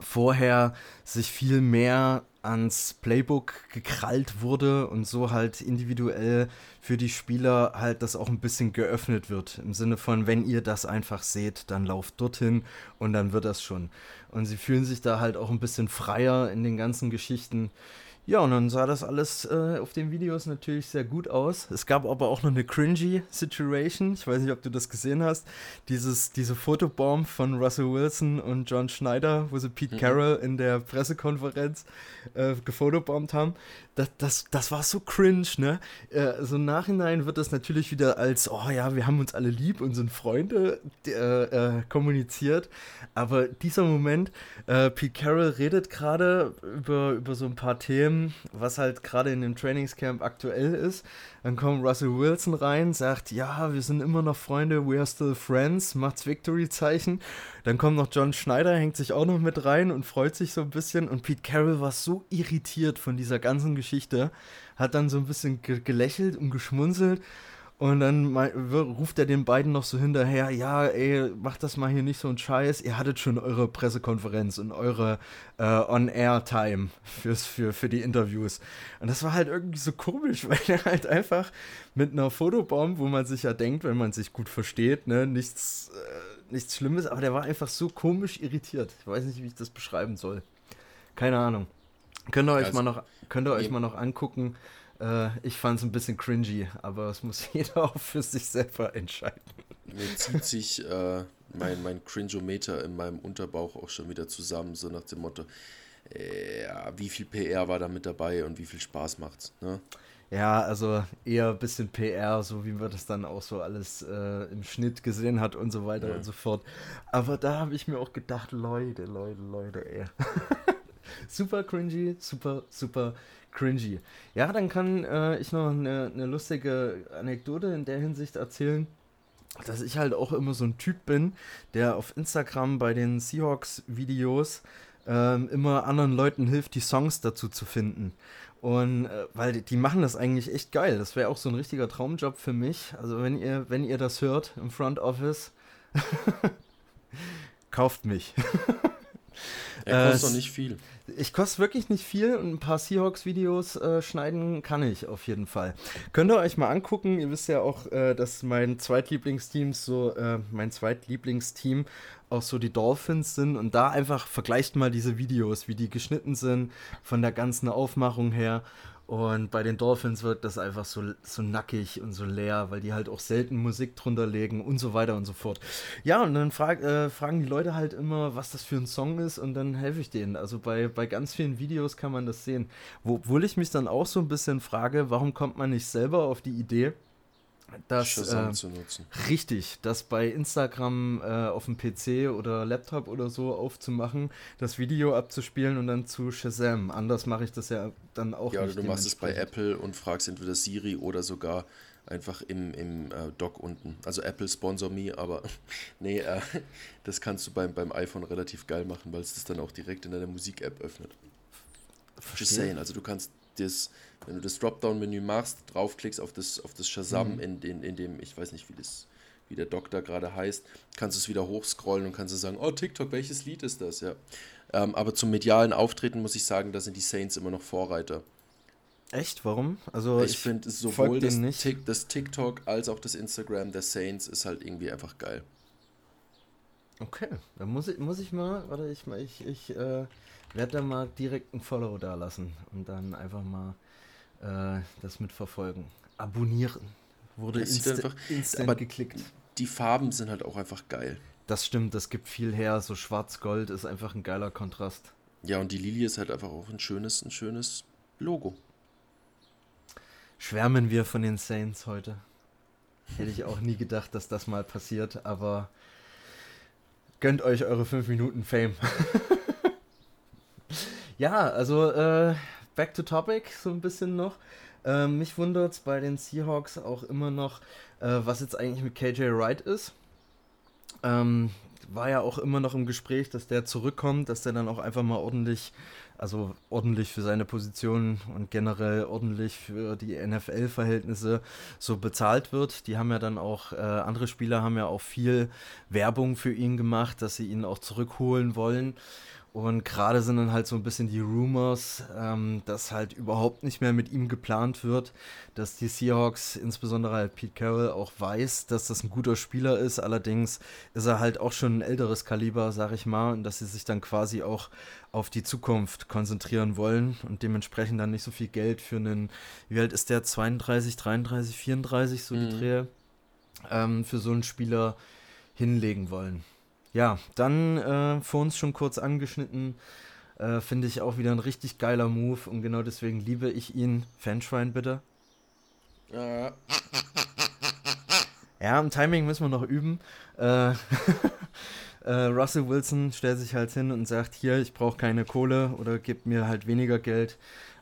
vorher sich viel mehr ans Playbook gekrallt wurde und so halt individuell für die Spieler halt das auch ein bisschen geöffnet wird. Im Sinne von, wenn ihr das einfach seht, dann lauft dorthin und dann wird das schon. Und sie fühlen sich da halt auch ein bisschen freier in den ganzen Geschichten. Ja, und dann sah das alles äh, auf den Videos natürlich sehr gut aus. Es gab aber auch noch eine cringy Situation. Ich weiß nicht, ob du das gesehen hast. Dieses, diese Fotobomb von Russell Wilson und John Schneider, wo sie Pete mhm. Carroll in der Pressekonferenz äh, gefotobombt haben das, das, das war so cringe, ne? Äh, so im Nachhinein wird das natürlich wieder als, oh ja, wir haben uns alle lieb und sind Freunde äh, äh, kommuniziert. Aber dieser Moment, äh, Pete Carroll redet gerade über, über so ein paar Themen, was halt gerade in dem Trainingscamp aktuell ist. Dann kommt Russell Wilson rein, sagt, ja, wir sind immer noch Freunde, we are still friends, macht's Victory-Zeichen. Dann kommt noch John Schneider, hängt sich auch noch mit rein und freut sich so ein bisschen. Und Pete Carroll war so irritiert von dieser ganzen Geschichte, hat dann so ein bisschen ge gelächelt und geschmunzelt und dann ruft er den beiden noch so hinterher, ja, ey, macht das mal hier nicht so ein Scheiß. Ihr hattet schon eure Pressekonferenz und eure äh, On-Air-Time fürs, für, für die Interviews. Und das war halt irgendwie so komisch, weil er halt einfach mit einer Fotobomb, wo man sich ja denkt, wenn man sich gut versteht, ne, nichts, äh, nichts Schlimmes, aber der war einfach so komisch irritiert. Ich weiß nicht, wie ich das beschreiben soll. Keine Ahnung. Könnt ihr euch, also, mal, noch, könnt ihr euch mal noch angucken. Äh, ich fand es ein bisschen cringy, aber es muss jeder auch für sich selber entscheiden. Mir zieht sich äh, mein, mein Cringeometer in meinem Unterbauch auch schon wieder zusammen, so nach dem Motto, äh, wie viel PR war da mit dabei und wie viel Spaß macht's, ne? Ja, also eher ein bisschen PR, so wie man das dann auch so alles äh, im Schnitt gesehen hat und so weiter ja. und so fort. Aber da habe ich mir auch gedacht, Leute, Leute, Leute, ey. super cringy, super, super cringy. Ja, dann kann äh, ich noch eine, eine lustige Anekdote in der Hinsicht erzählen dass ich halt auch immer so ein Typ bin, der auf Instagram bei den Seahawks-Videos ähm, immer anderen Leuten hilft, die Songs dazu zu finden. Und äh, weil die, die, machen das eigentlich echt geil. Das wäre auch so ein richtiger Traumjob für mich. Also wenn ihr, wenn ihr das hört im Front Office, kauft mich. Er kostet äh, doch nicht viel. Ich koste wirklich nicht viel und ein paar Seahawks-Videos äh, schneiden kann ich auf jeden Fall. Könnt ihr euch mal angucken. Ihr wisst ja auch, äh, dass mein Zweitlieblingsteam so, äh, mein Zweitlieblingsteam auch so die Dolphins sind und da einfach vergleicht mal diese Videos, wie die geschnitten sind, von der ganzen Aufmachung her. Und bei den Dolphins wirkt das einfach so, so nackig und so leer, weil die halt auch selten Musik drunter legen und so weiter und so fort. Ja, und dann frag, äh, fragen die Leute halt immer, was das für ein Song ist und dann helfe ich denen. Also bei, bei ganz vielen Videos kann man das sehen. Obwohl ich mich dann auch so ein bisschen frage, warum kommt man nicht selber auf die Idee, das äh, zu nutzen. Richtig, das bei Instagram äh, auf dem PC oder Laptop oder so aufzumachen, das Video abzuspielen und dann zu Shazam. Anders mache ich das ja dann auch ja, nicht. Ja, du machst es bei Apple und fragst entweder Siri oder sogar einfach im, im äh, Dock unten. Also Apple sponsor me, aber nee, äh, das kannst du beim, beim iPhone relativ geil machen, weil es das dann auch direkt in deiner Musik-App öffnet. Verstehe. Just saying, also du kannst das wenn du das Dropdown-Menü machst, draufklickst auf das, auf das Shazam, mhm. in, in, in dem, ich weiß nicht, wie das wie der Doktor gerade heißt, kannst du es wieder hochscrollen und kannst du sagen, oh TikTok, welches Lied ist das? Ja. Ähm, aber zum medialen Auftreten muss ich sagen, da sind die Saints immer noch Vorreiter. Echt? Warum? Also ich, ich finde sowohl das, Tick, das, TikTok als auch das Instagram der Saints ist halt irgendwie einfach geil. Okay, dann muss ich, muss ich mal, warte, ich, ich, ich äh, werde da mal direkt ein Follow da lassen und dann einfach mal äh, das mitverfolgen. Abonnieren. Wurde das insta einfach, instant aber geklickt. die Farben sind halt auch einfach geil. Das stimmt, das gibt viel her. So schwarz-gold ist einfach ein geiler Kontrast. Ja, und die Lilie ist halt einfach auch ein schönes, ein schönes Logo. Schwärmen wir von den Saints heute. Hätte ich auch nie gedacht, dass das mal passiert, aber gönnt euch eure 5 Minuten Fame. ja, also äh, back to topic so ein bisschen noch. Äh, mich wundert es bei den Seahawks auch immer noch, äh, was jetzt eigentlich mit KJ Wright ist. Ähm, war ja auch immer noch im Gespräch, dass der zurückkommt, dass der dann auch einfach mal ordentlich, also ordentlich für seine Position und generell ordentlich für die NFL-Verhältnisse so bezahlt wird. Die haben ja dann auch, äh, andere Spieler haben ja auch viel Werbung für ihn gemacht, dass sie ihn auch zurückholen wollen. Und gerade sind dann halt so ein bisschen die Rumors, ähm, dass halt überhaupt nicht mehr mit ihm geplant wird, dass die Seahawks, insbesondere halt Pete Carroll, auch weiß, dass das ein guter Spieler ist. Allerdings ist er halt auch schon ein älteres Kaliber, sag ich mal, und dass sie sich dann quasi auch auf die Zukunft konzentrieren wollen und dementsprechend dann nicht so viel Geld für einen, wie alt ist der, 32, 33, 34, so mhm. die Dreh, ähm, für so einen Spieler hinlegen wollen. Ja, dann äh, vor uns schon kurz angeschnitten, äh, finde ich auch wieder ein richtig geiler Move und genau deswegen liebe ich ihn. Fanschwein bitte. Ja. Ja, im Timing müssen wir noch üben. Äh, äh, Russell Wilson stellt sich halt hin und sagt, hier, ich brauche keine Kohle oder gibt mir halt weniger Geld.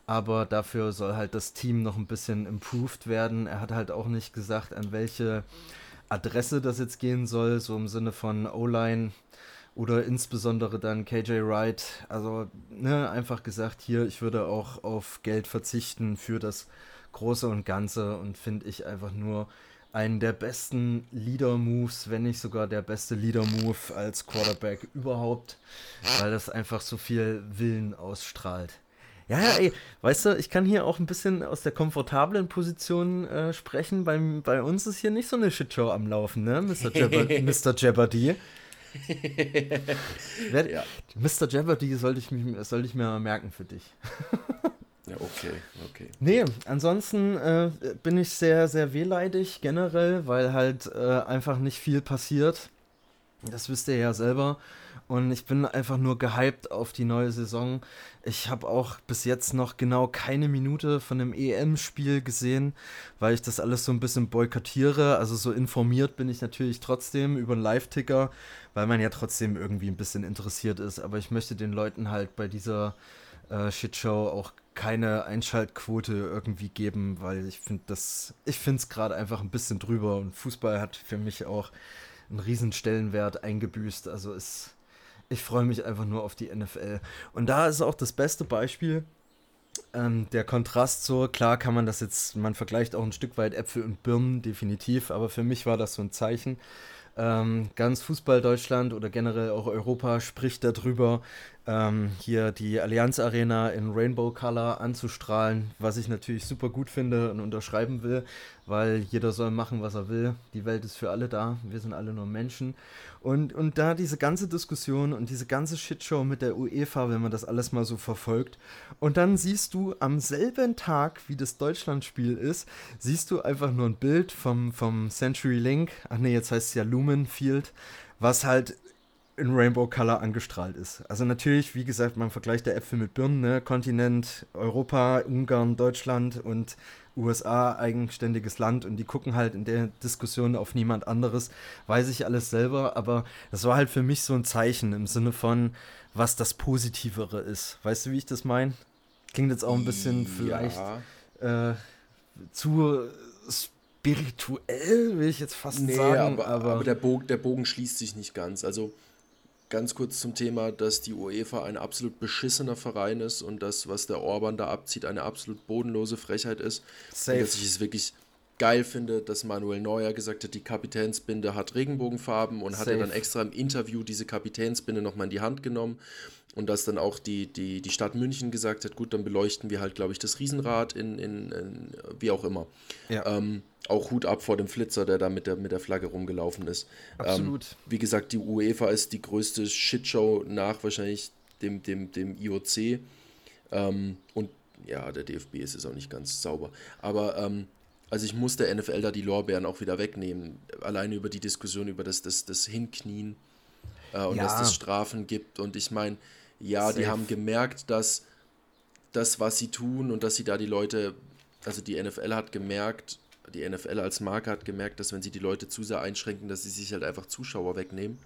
Aber dafür soll halt das Team noch ein bisschen improved werden. Er hat halt auch nicht gesagt, an welche Adresse das jetzt gehen soll, so im Sinne von O-Line oder insbesondere dann KJ Wright. Also ne, einfach gesagt, hier, ich würde auch auf Geld verzichten für das Große und Ganze und finde ich einfach nur einen der besten Leader-Moves, wenn nicht sogar der beste Leader-Move als Quarterback überhaupt, weil das einfach so viel Willen ausstrahlt. Ja, ja, ey, weißt du, ich kann hier auch ein bisschen aus der komfortablen Position äh, sprechen. Bei, bei uns ist hier nicht so eine Shitshow am Laufen, ne, Mr. Jeopardy? Mr. Jeopardy. ja. Mr. Jeopardy sollte ich, mich, sollte ich mir mal merken für dich. ja, okay, okay. Nee, ansonsten äh, bin ich sehr, sehr wehleidig generell, weil halt äh, einfach nicht viel passiert. Das wisst ihr ja selber. Und ich bin einfach nur gehypt auf die neue Saison. Ich habe auch bis jetzt noch genau keine Minute von dem EM-Spiel gesehen, weil ich das alles so ein bisschen boykottiere. Also so informiert bin ich natürlich trotzdem über einen Live-Ticker, weil man ja trotzdem irgendwie ein bisschen interessiert ist. Aber ich möchte den Leuten halt bei dieser äh, Shitshow auch keine Einschaltquote irgendwie geben, weil ich finde das, ich finde es gerade einfach ein bisschen drüber und Fußball hat für mich auch einen riesen Stellenwert eingebüßt. Also es ich freue mich einfach nur auf die NFL. Und da ist auch das beste Beispiel. Ähm, der Kontrast so, klar kann man das jetzt, man vergleicht auch ein Stück weit Äpfel und Birnen, definitiv, aber für mich war das so ein Zeichen. Ähm, ganz Fußball Deutschland oder generell auch Europa spricht darüber, ähm, hier die Allianz Arena in Rainbow Color anzustrahlen, was ich natürlich super gut finde und unterschreiben will, weil jeder soll machen, was er will. Die Welt ist für alle da, wir sind alle nur Menschen. Und, und da diese ganze Diskussion und diese ganze Shitshow mit der UEFA, wenn man das alles mal so verfolgt, und dann siehst du am selben Tag, wie das Deutschlandspiel ist, siehst du einfach nur ein Bild vom, vom Century Link, ach nee, jetzt heißt es ja Lumen Field, was halt in Rainbow Color angestrahlt ist. Also natürlich, wie gesagt, man vergleicht der Äpfel mit Birnen, ne? Kontinent, Europa, Ungarn, Deutschland und USA, eigenständiges Land und die gucken halt in der Diskussion auf niemand anderes, weiß ich alles selber, aber das war halt für mich so ein Zeichen im Sinne von, was das Positivere ist. Weißt du, wie ich das meine? Klingt jetzt auch ein bisschen ja. vielleicht äh, zu spirituell, will ich jetzt fast nee, sagen. Aber, aber, aber der, Bogen, der Bogen schließt sich nicht ganz. Also ganz kurz zum Thema, dass die UEFA ein absolut beschissener Verein ist und das, was der Orban da abzieht, eine absolut bodenlose Frechheit ist. Safe. Und dass ich es wirklich geil finde, dass Manuel Neuer gesagt hat, die Kapitänsbinde hat Regenbogenfarben und Safe. hat er dann extra im Interview diese Kapitänsbinde nochmal in die Hand genommen und dass dann auch die, die, die Stadt München gesagt hat, gut, dann beleuchten wir halt, glaube ich, das Riesenrad in, in, in wie auch immer. Ja. Ähm, auch Hut ab vor dem Flitzer, der da mit der, mit der Flagge rumgelaufen ist. Absolut. Ähm, wie gesagt, die UEFA ist die größte Shitshow nach wahrscheinlich dem, dem, dem IOC. Ähm, und ja, der DFB ist es auch nicht ganz sauber. Aber ähm, Also ich muss der NFL da die Lorbeeren auch wieder wegnehmen. Alleine über die Diskussion über das, das, das Hinknien äh, und Ja. dass es Strafen gibt. Und ich meine, ja, die Safe. haben gemerkt, dass das, was sie tun und dass sie da die Leute, also die NFL hat gemerkt, die NFL als Marke hat gemerkt, dass wenn sie die Leute zu sehr einschränken, dass sie sich halt einfach Zuschauer wegnehmen.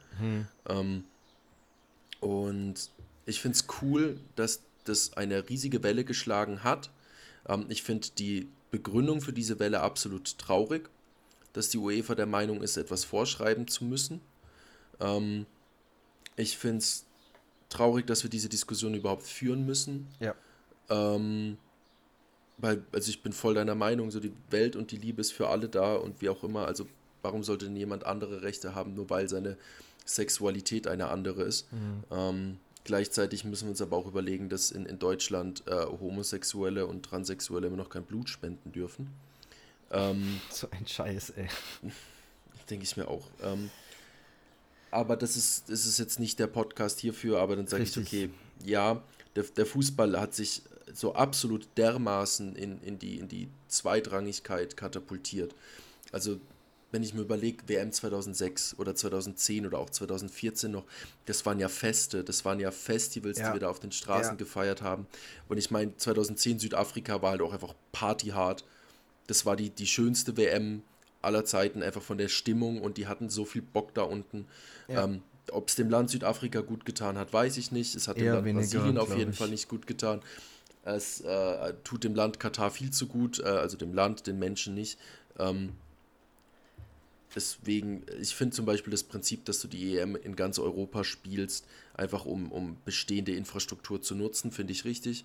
Ähm, und ich finde es cool, dass das eine riesige Welle geschlagen hat. Ähm, ich finde die Begründung für diese Welle absolut traurig, dass die UEFA der Meinung ist, etwas vorschreiben zu müssen. Ähm, ich finde es traurig, dass wir diese Diskussion überhaupt führen müssen. Ja. Ähm, weil, also ich bin voll deiner Meinung, so die Welt und die Liebe ist für alle da und wie auch immer. Also warum sollte denn jemand andere Rechte haben, nur weil seine Sexualität eine andere ist? Ähm, gleichzeitig müssen wir uns aber auch überlegen, dass in, in Deutschland äh, Homosexuelle und Transsexuelle immer noch kein Blut spenden dürfen. Ähm, So ein Scheiß, ey. Denke ich mir auch. Ähm, aber das ist, das ist jetzt nicht der Podcast hierfür, aber dann sage ich, okay, ja, der, der Fußball hat sich so absolut dermaßen in, in, die, in die Zweitrangigkeit katapultiert. Also, wenn ich mir überlege, WM 2006 oder 2010 oder auch 2014 noch, das waren ja Feste, das waren ja Festivals, Ja. die wir da auf den Straßen Ja. gefeiert haben. Und ich meine, 2010 Südafrika war halt auch einfach partyhart. Das war die, die schönste WM aller Zeiten, einfach von der Stimmung und die hatten so viel Bock da unten. Ja. Ähm, Ob es dem Land Südafrika gut getan hat, weiß ich nicht. Es hat dem Eher Land weniger, Brasilien auf jeden ich. Fall nicht gut getan. Es äh, tut dem Land Katar viel zu gut, äh, also dem Land, den Menschen nicht. Ähm, deswegen, ich finde zum Beispiel das Prinzip, dass du die EM in ganz Europa spielst, einfach um, um bestehende Infrastruktur zu nutzen, finde ich richtig.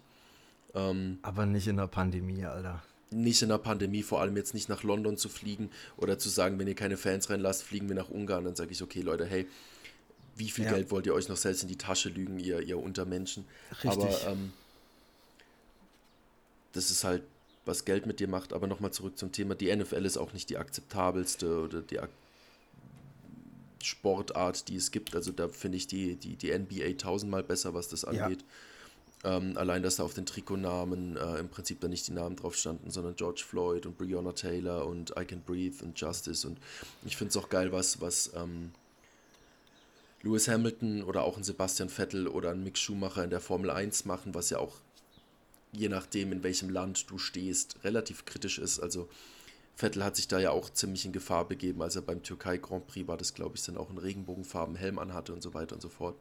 Ähm, Aber nicht in der Pandemie, Alter. nicht in der Pandemie, vor allem jetzt nicht nach London zu fliegen oder zu sagen, wenn ihr keine Fans reinlasst, fliegen wir nach Ungarn. Dann sage ich, okay, Leute, hey, wie viel Ja. Geld wollt ihr euch noch selbst in die Tasche lügen, ihr, ihr Untermenschen? Richtig. Aber ähm, das ist halt, was Geld mit dir macht. Aber nochmal zurück zum Thema, die NFL ist auch nicht die akzeptabelste oder die ak Sportart, die es gibt. Also da finde ich die, die, die NBA tausendmal besser, was das Ja. angeht. Ähm, allein, dass da auf den Trikotnamen äh, im Prinzip da nicht die Namen drauf standen, sondern George Floyd und Breonna Taylor und I Can Breathe und Justice. Und ich finde es auch geil, was, was ähm, Lewis Hamilton oder auch ein Sebastian Vettel oder ein Mick Schumacher in der Formel 1 machen, was ja auch je nachdem, in welchem Land du stehst, relativ kritisch ist. Also Vettel hat sich da ja auch ziemlich in Gefahr begeben, als er beim Türkei Grand Prix war, das glaube ich, dann auch einen regenbogenfarben Helm anhatte und so weiter und so fort.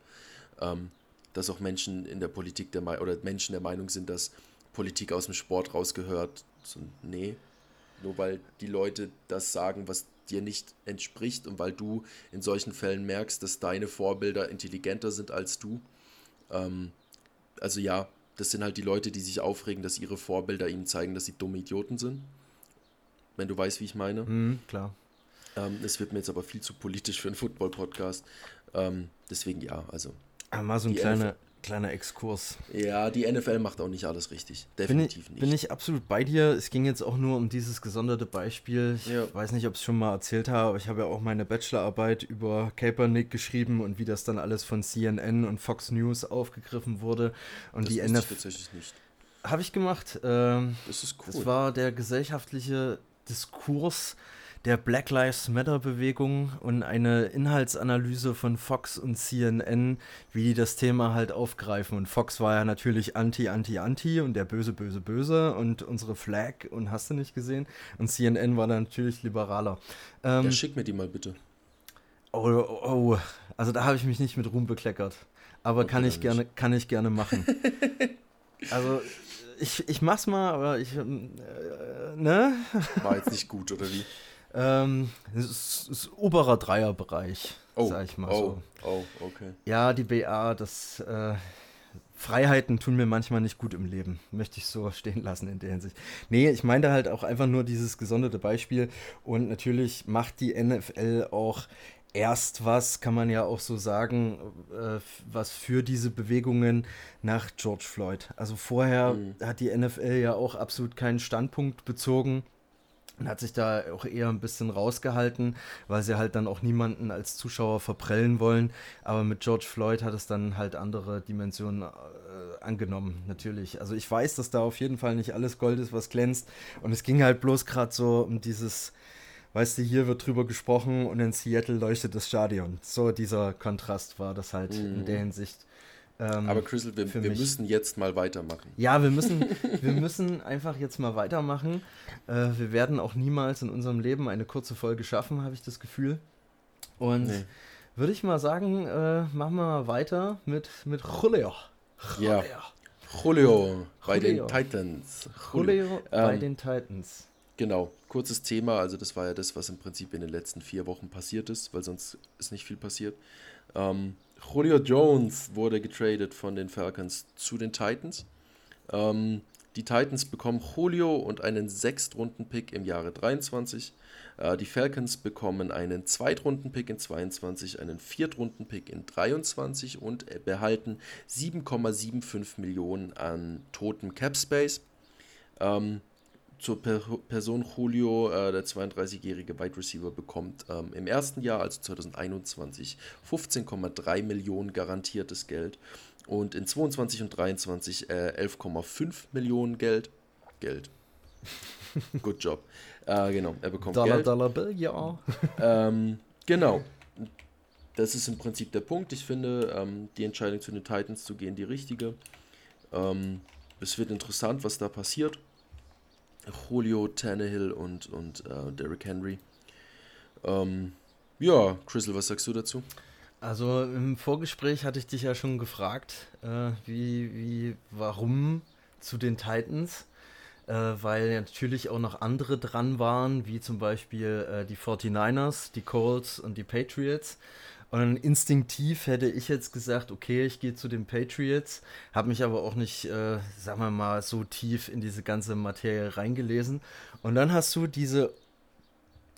Ähm, dass auch Menschen in der Politik der Meinung oder Menschen der Meinung sind, dass Politik aus dem Sport rausgehört. So, nee, nur weil die Leute das sagen, was dir nicht entspricht und weil du in solchen Fällen merkst, dass deine Vorbilder intelligenter sind als du. Ähm, also ja, das sind halt die Leute, die sich aufregen, dass ihre Vorbilder ihnen zeigen, dass sie dumme Idioten sind. Wenn du weißt, wie ich meine. Hm, klar. Ähm, es wird mir jetzt aber viel zu politisch für einen Football-Podcast. Ähm, deswegen ja, also. Aber mal so ein kleiner, kleiner Exkurs. Ja, die NFL macht auch nicht alles richtig. Bin Definitiv ich, nicht. bin ich absolut bei dir. Es ging jetzt auch nur um dieses gesonderte Beispiel. Ich Ja. weiß nicht, ob ich es schon mal erzählt habe, aber ich habe ja auch meine Bachelorarbeit über Kaepernick geschrieben und wie das dann alles von CNN und Fox News aufgegriffen wurde. Und das die NFL tatsächlich nicht. habe ich gemacht. Ähm, Das ist cool. Das war der gesellschaftliche Diskurs der Black Lives Matter Bewegung und eine Inhaltsanalyse von Fox und CNN, wie die das Thema halt aufgreifen. Und Fox war ja natürlich anti, anti, anti und der böse, böse, böse und unsere Flag und hast du nicht gesehen. Und CNN war dann natürlich liberaler. Ähm, ja, schick mir die mal bitte. oh, oh, oh, also da habe ich mich nicht mit Ruhm bekleckert. Aber Okay, kann ich gerne, kann ich gerne machen. also ich, ich mach's mal, aber ich, äh, ne? War jetzt nicht gut, oder wie? Ähm, es ist, oberer Dreierbereich, Oh, sag ich mal oh, so. oh, okay. Ja, die BA, das äh, Freiheiten tun mir manchmal nicht gut im Leben. Möchte ich so stehen lassen in der Hinsicht. Nee, ich meinte halt auch einfach nur dieses gesonderte Beispiel. Und natürlich macht die NFL auch erst was, kann man ja auch so sagen, äh, was für diese Bewegungen nach George Floyd. Also vorher Mhm. hat die NFL ja auch absolut keinen Standpunkt bezogen. Und hat sich da auch eher ein bisschen rausgehalten, weil sie halt dann auch niemanden als Zuschauer verprellen wollen. Aber mit George Floyd hat es dann halt andere Dimensionen äh, angenommen, natürlich. Also ich weiß, dass da auf jeden Fall nicht alles Gold ist, was glänzt. Und es ging halt bloß gerade so um dieses, weißt du, hier wird drüber gesprochen und in Seattle leuchtet das Stadion. So dieser Kontrast war das halt mhm. in der Hinsicht. Ähm, Aber Crystal, wir, wir müssen jetzt mal weitermachen. Ja, wir müssen, wir müssen einfach jetzt mal weitermachen. Äh, wir werden auch niemals in unserem Leben eine kurze Folge schaffen, habe ich das Gefühl. Und nee. würde ich mal sagen, äh, machen wir mal weiter mit, mit Julio. Julio. Ja. Julio bei Julio. den Titans. Julio, Julio bei ähm, den Titans. Genau, kurzes Thema. Also, das war ja das, was im Prinzip in den letzten vier Wochen passiert ist, weil sonst ist nicht viel passiert. Ähm, Julio Jones wurde getradet von den Falcons zu den Titans. Ähm, die Titans bekommen Julio und einen Sechstrunden-Pick im Jahre 23. Äh, die Falcons bekommen einen Zweitrunden-Pick in 22, einen Viertrunden-Pick in 23 und behalten 7,75 Millionen an totem Cap Space. Ähm, zur per Person Julio, äh, der 32-jährige Wide Receiver, bekommt ähm, im ersten Jahr, also 2021, 15,3 Millionen garantiertes Geld und in 22 und 23 äh, 11,5 Millionen Geld. Geld. Good job. Äh, genau, er bekommt Dollar, Geld. Dollar Bill, ja. Ähm, genau. Das ist im Prinzip der Punkt. Ich finde, ähm, die Entscheidung zu den Titans zu gehen, die richtige. Ähm, es wird interessant, was da passiert. Julio, Tannehill und, und äh, Derrick Henry. Ähm, ja, Crystal, was sagst du dazu? Also im Vorgespräch hatte ich dich ja schon gefragt, äh, wie, wie, warum zu den Titans, äh, weil natürlich auch noch andere dran waren, wie zum Beispiel äh, die 49ers, die Colts und die Patriots. Und instinktiv hätte ich jetzt gesagt, okay, ich gehe zu den Patriots, habe mich aber auch nicht, äh, sagen wir mal, so tief in diese ganze Materie reingelesen. Und dann hast du diese,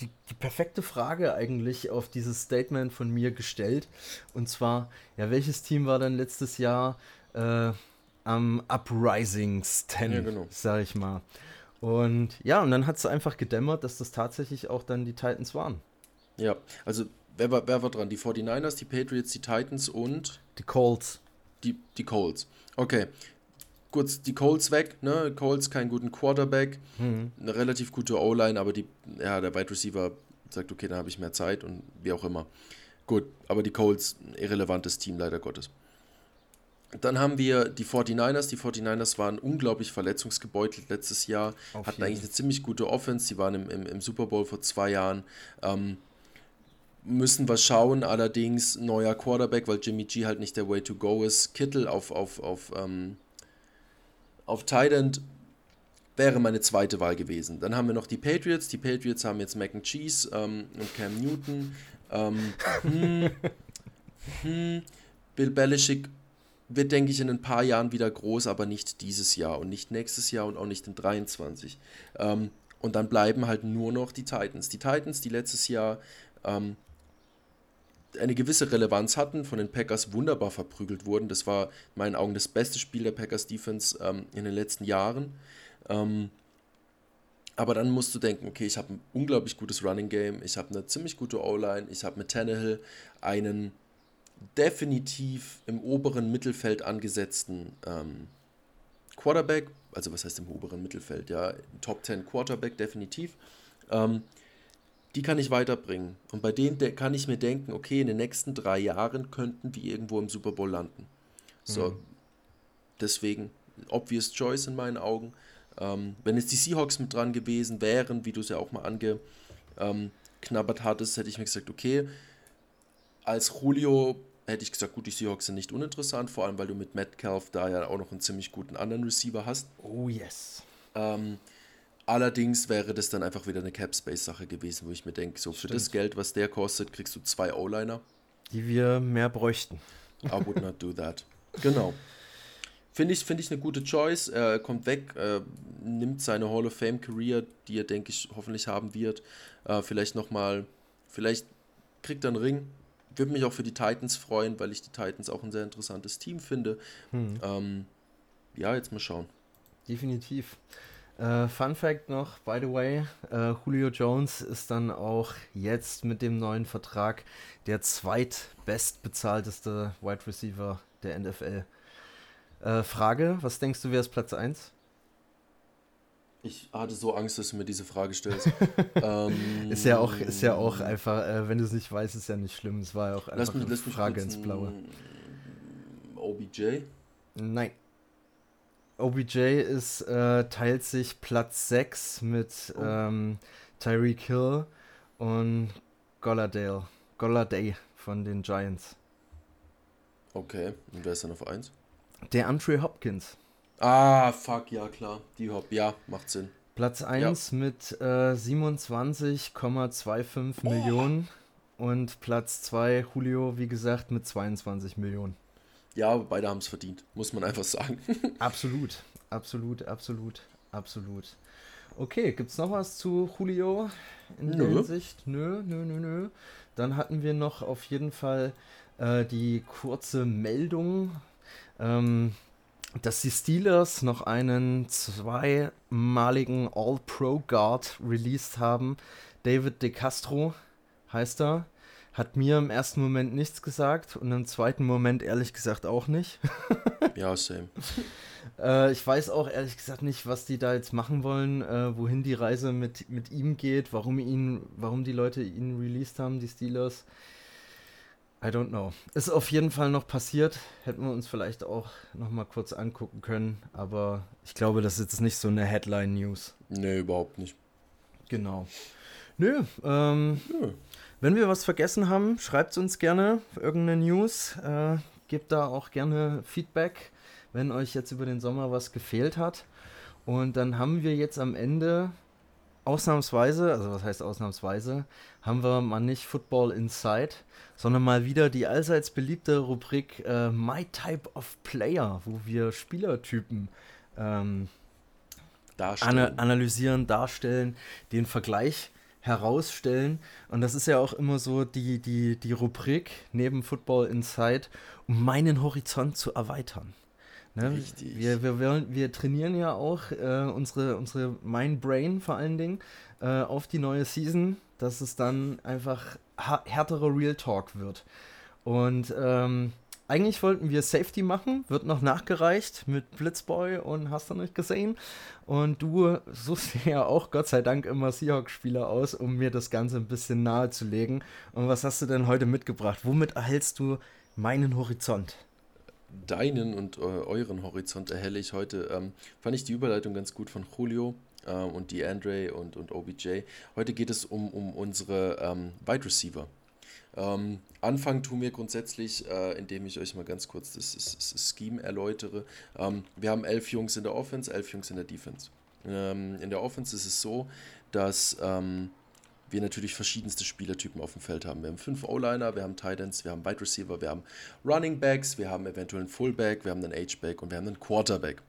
die, die perfekte Frage eigentlich auf dieses Statement von mir gestellt. Und zwar, ja, welches Team war dann letztes Jahr äh, am Uprisingsten, ja, genau. sag ich mal. Und ja, und dann hat es einfach gedämmert, dass das tatsächlich auch dann die Titans waren. Ja, also wer war, wer war dran? Die 49ers, die Patriots, die Titans und. Die Colts. Die, die Colts. Okay. Kurz die Colts weg, ne? Colts keinen guten Quarterback, mhm. eine relativ gute O-Line, aber die, ja, der Wide Receiver sagt, okay, dann habe ich mehr Zeit und wie auch immer. Gut, aber die Colts, irrelevantes Team, leider Gottes. Dann haben wir die 49ers. Die 49ers waren unglaublich verletzungsgebeutelt letztes Jahr, Auf hatten jeden. eigentlich eine ziemlich gute Offense. Die waren im, im, im Super Bowl vor zwei Jahren. Ähm, müssen wir schauen, allerdings neuer Quarterback, weil Jimmy G halt nicht der Way to go ist. Kittel auf, auf, auf, ähm, auf Tident wäre meine zweite Wahl gewesen. Dann haben wir noch die Patriots. Die Patriots haben jetzt Mac and Cheese ähm, und Cam Newton. Ähm, hm, hm, Bill Belichick wird, denke ich, in ein paar Jahren wieder groß, aber nicht dieses Jahr und nicht nächstes Jahr und auch nicht in 23. Ähm, und dann bleiben halt nur noch die Titans. Die Titans, die letztes Jahr ähm, eine gewisse Relevanz hatten, von den Packers wunderbar verprügelt wurden. Das war in meinen Augen das beste Spiel der Packers Defense ähm, in den letzten Jahren. Ähm, aber dann musst du denken, okay, ich habe ein unglaublich gutes Running Game, ich habe eine ziemlich gute O-Line, ich habe mit Tannehill einen definitiv im oberen Mittelfeld angesetzten ähm, Quarterback, also was heißt im oberen Mittelfeld, ja, Top 10 Quarterback definitiv. Ähm, die kann ich weiterbringen. Und bei denen kann ich mir denken, okay, in den nächsten drei Jahren könnten wir irgendwo im Super Bowl landen. So, mhm. deswegen, obvious choice in meinen Augen. Ähm, wenn jetzt die Seahawks mit dran gewesen wären, wie du es ja auch mal angeknabbert ähm, hattest, hätte ich mir gesagt, okay, als Julio hätte ich gesagt, gut, die Seahawks sind nicht uninteressant, vor allem weil du mit Metcalf da ja auch noch einen ziemlich guten anderen Receiver hast. Oh yes. Ähm, Allerdings wäre das dann einfach wieder eine Cap-Space-Sache gewesen, wo ich mir denke, so für das Geld, was der kostet, kriegst du zwei O-Liner. Die wir mehr bräuchten. I would not do that. Genau. Finde ich, find ich eine gute Choice. Er kommt weg, äh, nimmt seine Hall of Fame-Career, die er, denke ich, hoffentlich haben wird. Äh, vielleicht nochmal, vielleicht kriegt er einen Ring. Würde mich auch für die Titans freuen, weil ich die Titans auch ein sehr interessantes Team finde. Hm. Ähm, ja, jetzt mal schauen. Definitiv. Äh, Fun Fact noch, by the way, äh, Julio Jones ist dann auch jetzt mit dem neuen Vertrag der zweitbestbezahlteste Wide Receiver der NFL. Äh, Frage, was denkst du, wer ist Platz 1? Ich hatte so Angst, dass du mir diese Frage stellst. ähm, ist, ja auch, ist ja auch einfach, äh, wenn du es nicht weißt, ist ja nicht schlimm. Es war ja auch einfach lass mich, eine lass mich Frage ins Blaue. OBJ? Nein. OBJ ist, äh, teilt sich Platz 6 mit Oh. ähm, Tyreek Hill und Golladale. Golladay von den Giants. Okay, und wer ist dann auf 1? Der Andre Hopkins. Ah, fuck, ja klar. Die Hop, ja, macht Sinn. Platz 1 mit äh, 27,25 Millionen. Und Platz 2 Julio, wie gesagt, mit 22 Millionen. Ja, beide haben es verdient, muss man einfach sagen. Absolut, absolut, absolut, absolut. Okay, gibt's noch was zu Julio in der Nö. Hinsicht? Nö, nö, nö, nö. Dann hatten wir noch auf jeden Fall äh, die kurze Meldung, ähm, dass die Steelers noch einen zweimaligen All-Pro-Guard released haben. David De Castro heißt er. Hat mir im ersten Moment nichts gesagt und im zweiten Moment ehrlich gesagt auch nicht. ja, same. Äh, ich weiß auch ehrlich gesagt nicht, was die da jetzt machen wollen, äh, wohin die Reise mit, mit ihm geht, warum ihn, warum die Leute ihn released haben, die Steelers. I don't know. Ist auf jeden Fall noch passiert. Hätten wir uns vielleicht auch noch mal kurz angucken können, aber ich glaube, das ist jetzt nicht so eine Headline-News. Nee, überhaupt nicht. Genau. Nö, ähm, Nö. Wenn wir was vergessen haben, schreibt uns gerne irgendeine News. Äh, gebt da auch gerne Feedback, wenn euch jetzt über den Sommer was gefehlt hat. Und dann haben wir jetzt am Ende ausnahmsweise, also was heißt ausnahmsweise, haben wir mal nicht Football Inside, sondern mal wieder die allseits beliebte Rubrik äh, My Type of Player, wo wir Spielertypen ähm, Darstellen. ana analysieren, darstellen, den Vergleich herausstellen. Und das ist ja auch immer so die, die, die Rubrik neben Football Inside, um meinen Horizont zu erweitern. Ne? Richtig. Wir, wir, wir, wir trainieren ja auch äh, unsere, unsere Mind Brain vor allen Dingen äh, auf die neue Season, dass es dann einfach härterer Real Talk wird. Und ähm, eigentlich wollten wir Safety machen, wird noch nachgereicht mit Blitzboy und hast du nicht gesehen. Und du suchst ja auch Gott sei Dank immer Seahawks-Spieler aus, um mir das Ganze ein bisschen nahe zu legen. Und was hast du denn heute mitgebracht? Womit erhältst du meinen Horizont? Deinen und äh, euren Horizont erhelle ich heute. Ähm, fand ich die Überleitung ganz gut von Julio äh, und DeAndre und, und OBJ. Heute geht es um, um unsere ähm, Wide Receiver. Ähm, anfangen tun wir grundsätzlich, äh, indem ich euch mal ganz kurz das, das, das Scheme erläutere. Ähm, wir haben elf Jungs in der Offense, elf Jungs in der Defense. Ähm, in der Offense ist es so, dass ähm, wir natürlich verschiedenste Spielertypen auf dem Feld haben. Wir haben fünf O-Liner, wir haben Titans, wir haben Wide Receiver, wir haben Running Backs, wir haben eventuell einen Fullback, wir haben einen H-Back und wir haben einen Quarterback.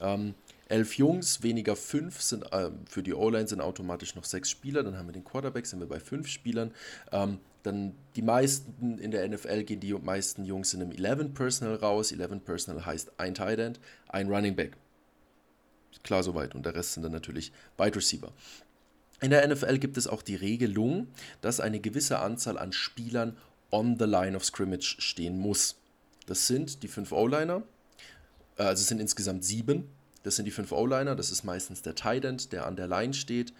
Ähm, elf Jungs, weniger fünf sind ähm, für die O-Line sind automatisch noch sechs Spieler. Dann haben wir den Quarterback, sind wir bei fünf Spielern. Ähm, dann die meisten in der NFL gehen die meisten Jungs in einem 11 Personal raus. 11 Personal heißt ein Tight End, ein Running Back. Klar soweit. Und der Rest sind dann natürlich Wide Receiver. In der NFL gibt es auch die Regelung, dass eine gewisse Anzahl an Spielern on the line of scrimmage stehen muss. Das sind die fünf O-Liner, äh, also es sind insgesamt sieben. Das sind die fünf O-Liner, das ist meistens der Tight End, der an der Line steht.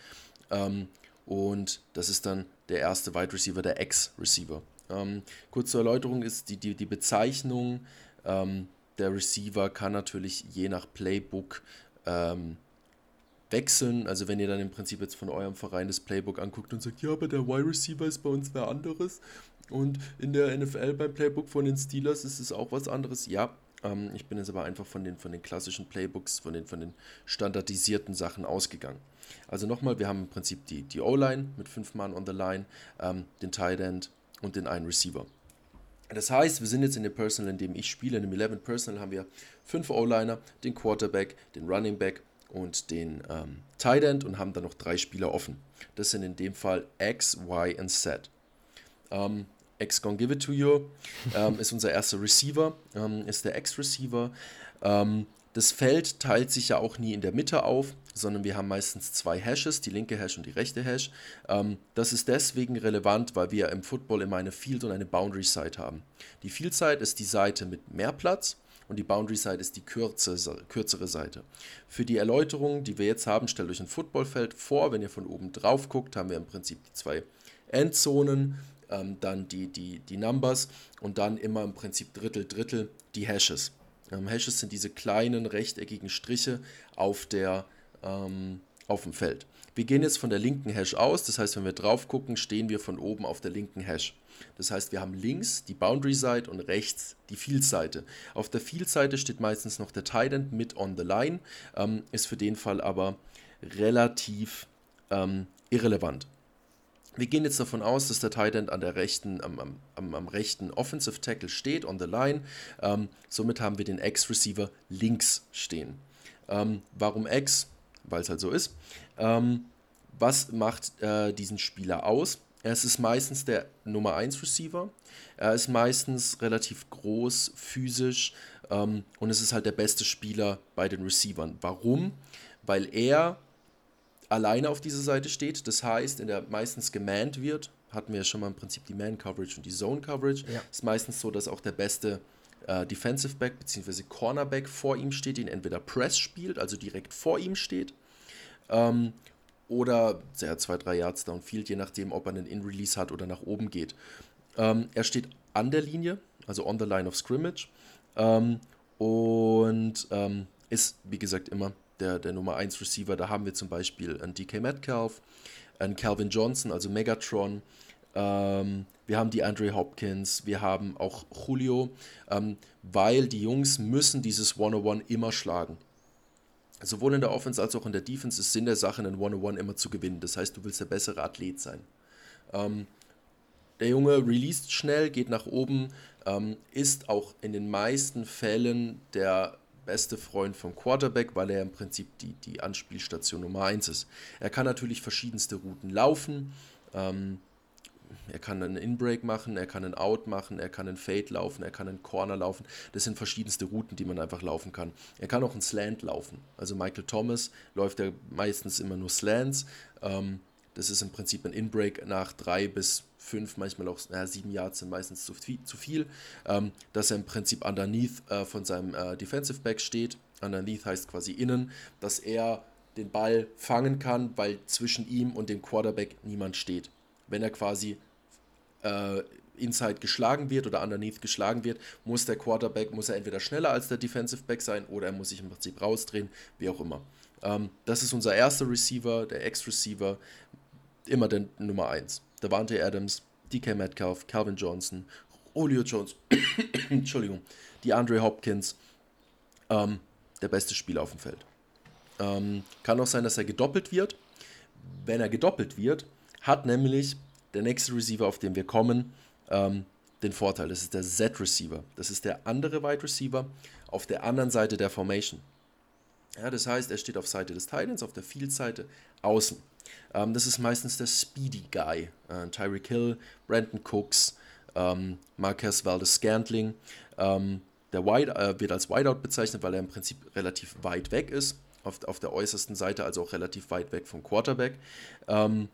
Ähm, und das ist dann der erste Wide Receiver, der Ex-Receiver. Ähm, kurz zur Erläuterung ist die, die, die Bezeichnung ähm, der Receiver kann natürlich je nach Playbook ähm, wechseln. Also wenn ihr dann im Prinzip jetzt von eurem Verein das Playbook anguckt und sagt, ja, aber der Wide Receiver ist bei uns wer anderes und in der NFL beim Playbook von den Steelers ist es auch was anderes. Ja, ähm, ich bin jetzt aber einfach von den, von den klassischen Playbooks, von den, von den standardisierten Sachen ausgegangen. Also nochmal, wir haben im Prinzip die, die O-Line mit fünf Mann on the line, ähm, den Tight End und den einen Receiver. Das heißt, wir sind jetzt in dem Personal, in dem ich spiele, in dem 11 Personal haben wir fünf O-Liner, den Quarterback, den Running Back und den ähm, Tight End und haben dann noch drei Spieler offen. Das sind in dem Fall X, Y und Z. Ähm, X gonna give it to you ähm, ist unser erster Receiver, ähm, ist der X-Receiver. Ähm, das Feld teilt sich ja auch nie in der Mitte auf, sondern wir haben meistens zwei Hashes, die linke Hash und die rechte Hash. Ähm, das ist deswegen relevant, weil wir im Football immer eine Field und eine Boundary Side haben. Die Field Side ist die Seite mit mehr Platz und die Boundary Side ist die kürzere, kürzere Seite. Für die Erläuterung, die wir jetzt haben, stellt euch ein Footballfeld vor. Wenn ihr von oben drauf guckt, haben wir im Prinzip die zwei Endzonen, ähm, dann die, die, die Numbers und dann immer im Prinzip Drittel, Drittel die Hashes. Ähm, Hashes sind diese kleinen rechteckigen Striche auf, der, ähm, auf dem Feld. Wir gehen jetzt von der linken Hash aus, das heißt, wenn wir drauf gucken, stehen wir von oben auf der linken Hash. Das heißt, wir haben links die Boundary-Seite und rechts die Field-Seite. Auf der Field-Seite steht meistens noch der Tight End mit on the line, ähm, ist für den Fall aber relativ ähm, irrelevant. Wir gehen jetzt davon aus, dass der Tight End an der rechten, am, am, am rechten Offensive Tackle steht, on the line. Ähm, somit haben wir den X-Receiver links stehen. Ähm, warum X? Weil es halt so ist. Ähm, was macht äh, diesen Spieler aus? Es ist meistens der Nummer 1 Receiver. Er ist meistens relativ groß, physisch ähm, und es ist halt der beste Spieler bei den Receivern. Warum? Weil er alleine auf dieser Seite steht. Das heißt, in der meistens gemannt wird, hatten wir ja schon mal im Prinzip die Man-Coverage und die Zone-Coverage. Ja. Ist meistens so, dass auch der beste äh, Defensive Back bzw. Cornerback vor ihm steht, den entweder Press spielt, also direkt vor ihm steht, ähm, oder ja, zwei, drei Yards downfield, je nachdem, ob er einen In-Release hat oder nach oben geht. Ähm, er steht an der Linie, also on the line of scrimmage, ähm, und ähm, ist, wie gesagt, immer der, der Nummer 1 Receiver. Da haben wir zum Beispiel einen DK Metcalf, einen Calvin Johnson, also Megatron. Ähm, wir haben die Andre Hopkins, wir haben auch Julio, ähm, weil die Jungs müssen dieses 101 immer schlagen. Sowohl in der Offense als auch in der Defense ist Sinn der Sache, einen 101 immer zu gewinnen. Das heißt, du willst der bessere Athlet sein. Ähm, der Junge released schnell, geht nach oben, ähm, ist auch in den meisten Fällen der beste Freund vom Quarterback, weil er im Prinzip die, die Anspielstation Nummer 1 ist. Er kann natürlich verschiedenste Routen laufen. Ähm, er kann einen In-Break machen, er kann einen Out machen, er kann einen Fade laufen, er kann einen Corner laufen. Das sind verschiedenste Routen, die man einfach laufen kann. Er kann auch einen Slant laufen. Also Michael Thomas läuft ja meistens immer nur Slants. Ähm, das ist im Prinzip ein In-Break nach drei bis fünf, manchmal auch ja, sieben Yards sind meistens zu viel, zu viel ähm, dass er im Prinzip underneath äh, von seinem äh, Defensive Back steht. Underneath heißt quasi innen, dass er den Ball fangen kann, weil zwischen ihm und dem Quarterback niemand steht. Wenn er quasi äh, inside geschlagen wird oder underneath geschlagen wird, muss der Quarterback, muss er entweder schneller als der Defensive Back sein oder er muss sich im Prinzip rausdrehen, wie auch immer. Ähm, das ist unser erster Receiver, der Ex-Receiver, immer der Nummer 1. Davante Adams, DK Metcalf, Calvin Johnson, Julio Jones, Entschuldigung, die Andre Hopkins, ähm, der beste Spieler auf dem Feld. Ähm, kann auch sein, dass er gedoppelt wird. Wenn er gedoppelt wird, hat nämlich der nächste Receiver, auf den wir kommen, ähm, den Vorteil. Das ist der Z-Receiver. Das ist der andere Wide Receiver auf der anderen Seite der Formation. Ja, das heißt, er steht auf Seite des Titans, auf der Field-Seite außen. Ähm, das ist meistens der Speedy Guy. Äh, Tyreek Hill, Brandon Cooks, ähm, Marquez Valdez Scantling. Ähm, der Wide, äh, wird als Wideout bezeichnet, weil er im Prinzip relativ weit weg ist. Auf, auf der äußersten Seite, also auch relativ weit weg vom Quarterback. Ähm,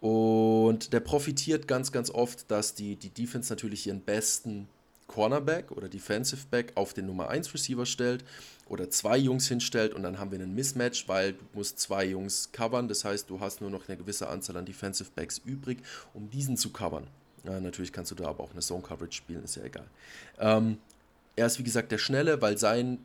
und der profitiert ganz, ganz oft, dass die, die Defense natürlich ihren besten Cornerback oder Defensive Back auf den Nummer 1 Receiver stellt oder zwei Jungs hinstellt und dann haben wir einen Mismatch, weil du musst zwei Jungs covern. Das heißt, du hast nur noch eine gewisse Anzahl an Defensive Backs übrig, um diesen zu covern. Ja, natürlich kannst du da aber auch eine Zone Coverage spielen, ist ja egal. Ähm, er ist wie gesagt der Schnelle, weil sein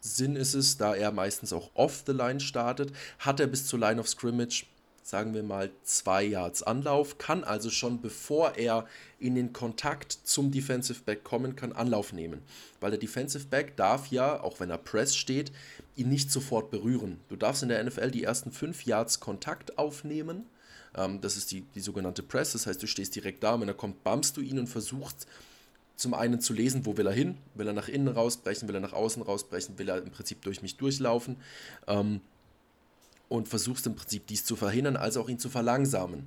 Sinn ist es, da er meistens auch off the line startet, hat er bis zur Line of Scrimmage sagen wir mal, zwei Yards Anlauf, kann also schon bevor er in den Kontakt zum Defensive Back kommen kann, Anlauf nehmen. Weil der Defensive Back darf ja, auch wenn er Press steht, ihn nicht sofort berühren. Du darfst in der NFL die ersten fünf Yards Kontakt aufnehmen. Ähm, das ist die, die sogenannte Press, das heißt, du stehst direkt da, wenn er kommt, bumpst du ihn und versuchst zum einen zu lesen, wo will er hin? Will er nach innen rausbrechen? Will er nach außen rausbrechen? Will er im Prinzip durch mich durchlaufen? Ähm, und versuchst im Prinzip dies zu verhindern, als auch ihn zu verlangsamen.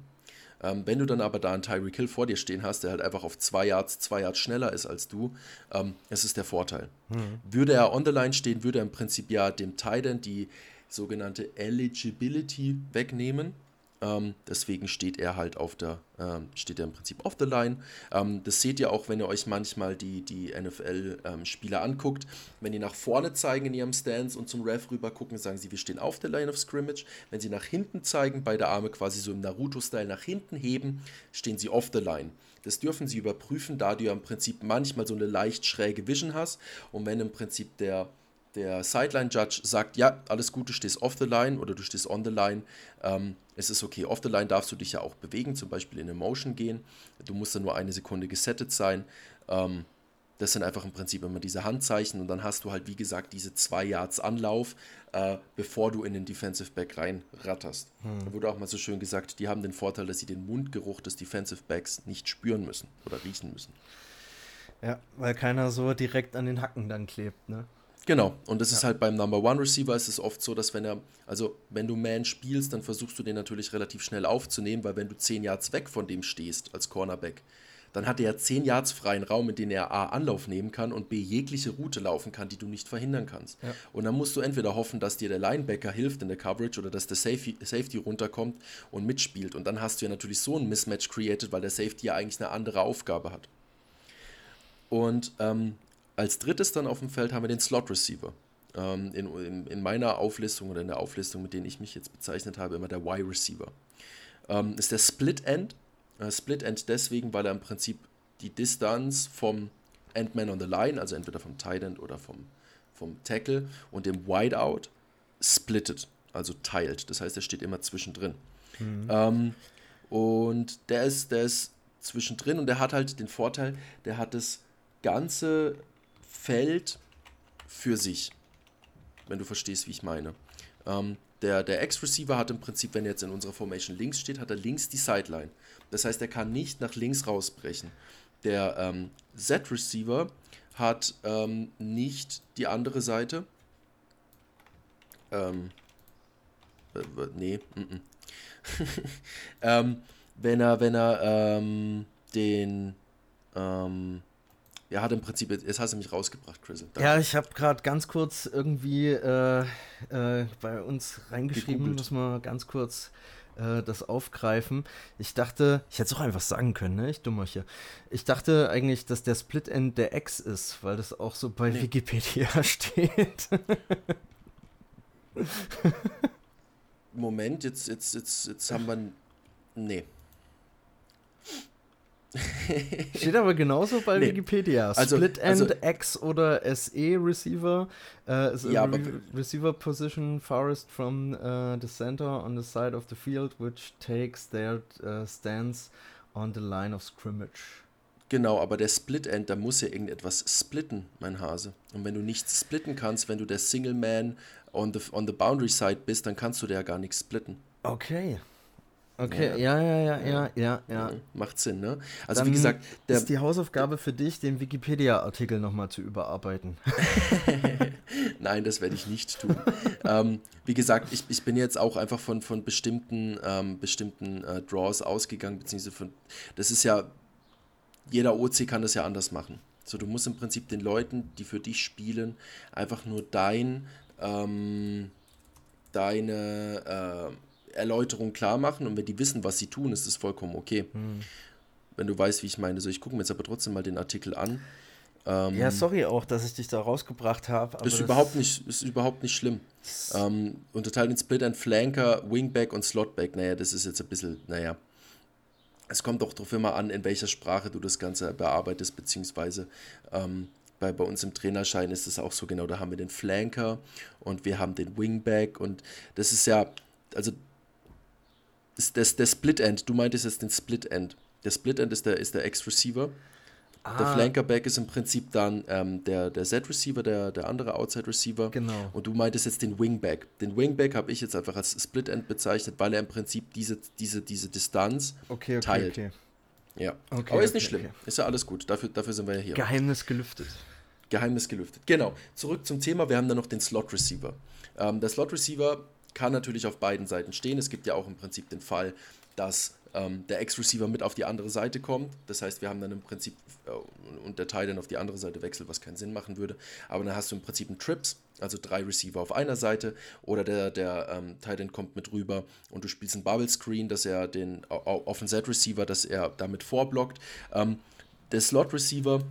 Ähm, wenn du dann aber da einen Tyreek Hill vor dir stehen hast, der halt einfach auf zwei Yards, zwei Yards schneller ist als du, ähm, es ist der Vorteil. Mhm. Würde er on the line stehen, würde er im Prinzip ja dem Titan die sogenannte Eligibility wegnehmen. Ähm, deswegen steht er halt auf der, ähm, steht er im Prinzip auf der Line. Ähm, das seht ihr auch, wenn ihr euch manchmal die, die NFL-Spieler ähm, anguckt. Wenn die nach vorne zeigen in ihrem Stance und zum Ref rüber gucken, sagen sie, wir stehen auf der Line of Scrimmage. Wenn sie nach hinten zeigen, beide Arme quasi so im Naruto-Style nach hinten heben, stehen sie off the line. Das dürfen sie überprüfen, da du ja im Prinzip manchmal so eine leicht schräge Vision hast. Und wenn im Prinzip der der Sideline-Judge sagt, ja, alles gut, du stehst off the line oder du stehst on the line, ähm, es ist okay. Off the line darfst du dich ja auch bewegen, zum Beispiel in eine Motion gehen. Du musst dann nur eine Sekunde gesettet sein. Ähm, das sind einfach im Prinzip immer diese Handzeichen und dann hast du halt, wie gesagt, diese zwei Yards Anlauf, äh, bevor du in den Defensive Back reinratterst. Hm. Da wurde auch mal so schön gesagt, die haben den Vorteil, dass sie den Mundgeruch des Defensive Backs nicht spüren müssen oder riechen müssen. Ja, weil keiner so direkt an den Hacken dann klebt, ne? Genau, und das ja. ist halt beim Number One Receiver ist es oft so, dass wenn er, also wenn du Man spielst, dann versuchst du den natürlich relativ schnell aufzunehmen, weil wenn du 10 Yards weg von dem stehst als Cornerback, dann hat er ja 10 Yards freien Raum, in den er A Anlauf nehmen kann und B jegliche Route laufen kann, die du nicht verhindern kannst. Ja. Und dann musst du entweder hoffen, dass dir der Linebacker hilft in der Coverage oder dass der Safety, Safety runterkommt und mitspielt. Und dann hast du ja natürlich so ein Mismatch created, weil der Safety ja eigentlich eine andere Aufgabe hat. Und ähm, als drittes dann auf dem Feld haben wir den Slot Receiver. Ähm, in, in, in, meiner Auflistung oder in der Auflistung, mit denen ich mich jetzt bezeichnet habe, immer der Y Receiver. Ähm, ist der Split End. Äh, Split End deswegen, weil er im Prinzip die Distanz vom Endman on the Line, also entweder vom Tight End oder vom, vom Tackle und dem Wideout splittet, also teilt. Das heißt, er steht immer zwischendrin. Mhm. Ähm, und der ist, der ist zwischendrin und der hat halt den Vorteil, der hat das ganze Feld für sich, wenn du verstehst, wie ich meine. Ähm, der der X-Receiver hat im Prinzip, wenn er jetzt in unserer Formation links steht, hat er links die Sideline. Das heißt, er kann nicht nach links rausbrechen. Der ähm, Z-Receiver hat ähm, nicht die andere Seite. Ähm, äh, nee, mm -mm. ähm, wenn er, wenn er ähm, den ähm, er hat im Prinzip, jetzt hast du mich rausgebracht, Chris. Ja, ich habe gerade ganz kurz irgendwie äh, äh, bei uns reingeschrieben, muss man ganz kurz äh, das aufgreifen. Ich dachte, ich hätte es auch einfach sagen können, ne? Ich dummer hier. Ich dachte eigentlich, dass der Split End der X ist, weil das auch so bei nee. Wikipedia steht. Moment, jetzt, jetzt, jetzt, jetzt haben wir. Nee. Steht aber genauso bei nee. Wikipedia. Also, Split End also, X oder SE Receiver. Uh, is ja, a re receiver position farthest from uh, the center on the side of the field, which takes their uh, stance on the line of scrimmage. Genau, aber der Split End, da muss ja irgendetwas splitten, mein Hase. Und wenn du nichts splitten kannst, wenn du der Single Man on the, on the boundary side bist, dann kannst du der ja gar nichts splitten. Okay. Okay, ja, ja, ja, ja, ja, ja. Macht Sinn, ne? Also Dann wie gesagt, der ist die Hausaufgabe für dich, den Wikipedia-Artikel nochmal zu überarbeiten. Nein, das werde ich nicht tun. ähm, wie gesagt, ich, ich bin jetzt auch einfach von, von bestimmten, ähm, bestimmten äh, Draws ausgegangen, beziehungsweise von, das ist ja, jeder OC kann das ja anders machen. So, du musst im Prinzip den Leuten, die für dich spielen, einfach nur dein, ähm, deine, äh, Erläuterung klar machen und wenn die wissen, was sie tun, ist es vollkommen okay. Hm. Wenn du weißt, wie ich meine. So, ich gucke mir jetzt aber trotzdem mal den Artikel an. Ähm, ja, sorry auch, dass ich dich da rausgebracht habe. Ist überhaupt nicht, ist überhaupt nicht schlimm. Ähm, unterteilt in Split and Flanker, Wingback und Slotback. Naja, das ist jetzt ein bisschen, naja. Es kommt doch darauf immer an, in welcher Sprache du das Ganze bearbeitest, beziehungsweise ähm, bei, bei uns im Trainerschein ist es auch so genau, da haben wir den Flanker und wir haben den Wingback und das ist ja, also das, der Split End. Du meintest jetzt den Split End. Der Split End ist der, ist der X-Receiver. Ah. Der Flankerback ist im Prinzip dann ähm, der, der Z-Receiver, der, der andere Outside-Receiver. Genau. Und du meintest jetzt den Wingback. Den Wingback habe ich jetzt einfach als Split End bezeichnet, weil er im Prinzip diese, diese, diese Distanz okay, okay, teilt. Okay. Ja. Okay, Aber ist nicht schlimm. Ist ja alles gut. Dafür, dafür sind wir ja hier. Geheimnis gelüftet. Geheimnis gelüftet. Genau. Zurück zum Thema. Wir haben dann noch den Slot Receiver. Ähm, der Slot Receiver kann natürlich auf beiden Seiten stehen. Es gibt ja auch im Prinzip den Fall, dass ähm, der Ex-Receiver mit auf die andere Seite kommt. Das heißt, wir haben dann im Prinzip äh, und der Teil dann auf die andere Seite wechselt, was keinen Sinn machen würde. Aber dann hast du im Prinzip einen Trips, also drei Receiver auf einer Seite oder der, der ähm, Titan kommt mit rüber und du spielst einen Bubble Screen, dass er den auf den Z-Receiver, dass er damit vorblockt. Ähm, der Slot-Receiver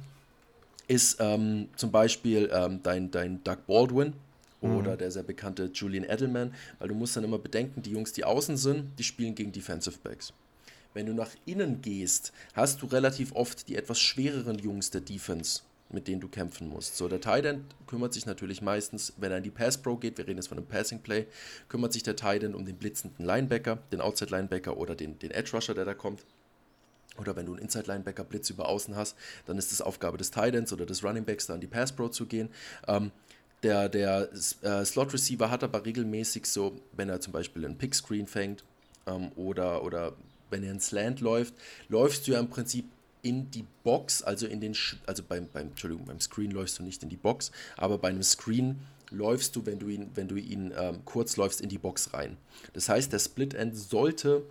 ist ähm, zum Beispiel ähm, dein, dein Doug Baldwin, oder mhm. der sehr bekannte Julian Edelman, weil du musst dann immer bedenken, die Jungs, die außen sind, die spielen gegen Defensive Backs. Wenn du nach innen gehst, hast du relativ oft die etwas schwereren Jungs der Defense, mit denen du kämpfen musst. So, der Tight End kümmert sich natürlich meistens, wenn er in die Pass Pro geht, wir reden jetzt von einem Passing Play, kümmert sich der Tight End um den blitzenden Linebacker, den Outside Linebacker oder den, den Edge Rusher, der da kommt. Oder wenn du einen Inside Linebacker Blitz über außen hast, dann ist es Aufgabe des Tight Ends oder des Running Backs, da an die Pass Pro zu gehen. Ähm, der, der äh, Slot Receiver hat aber regelmäßig so, wenn er zum Beispiel einen Pick Screen fängt ähm, oder, oder wenn er einen Slant läuft, läufst du ja im Prinzip in die Box, also in den, also beim, beim, Entschuldigung, beim Screen läufst du nicht in die Box, aber bei einem Screen läufst du, wenn du ihn, wenn du ihn ähm, kurz läufst, in die Box rein. Das heißt, der Split End sollte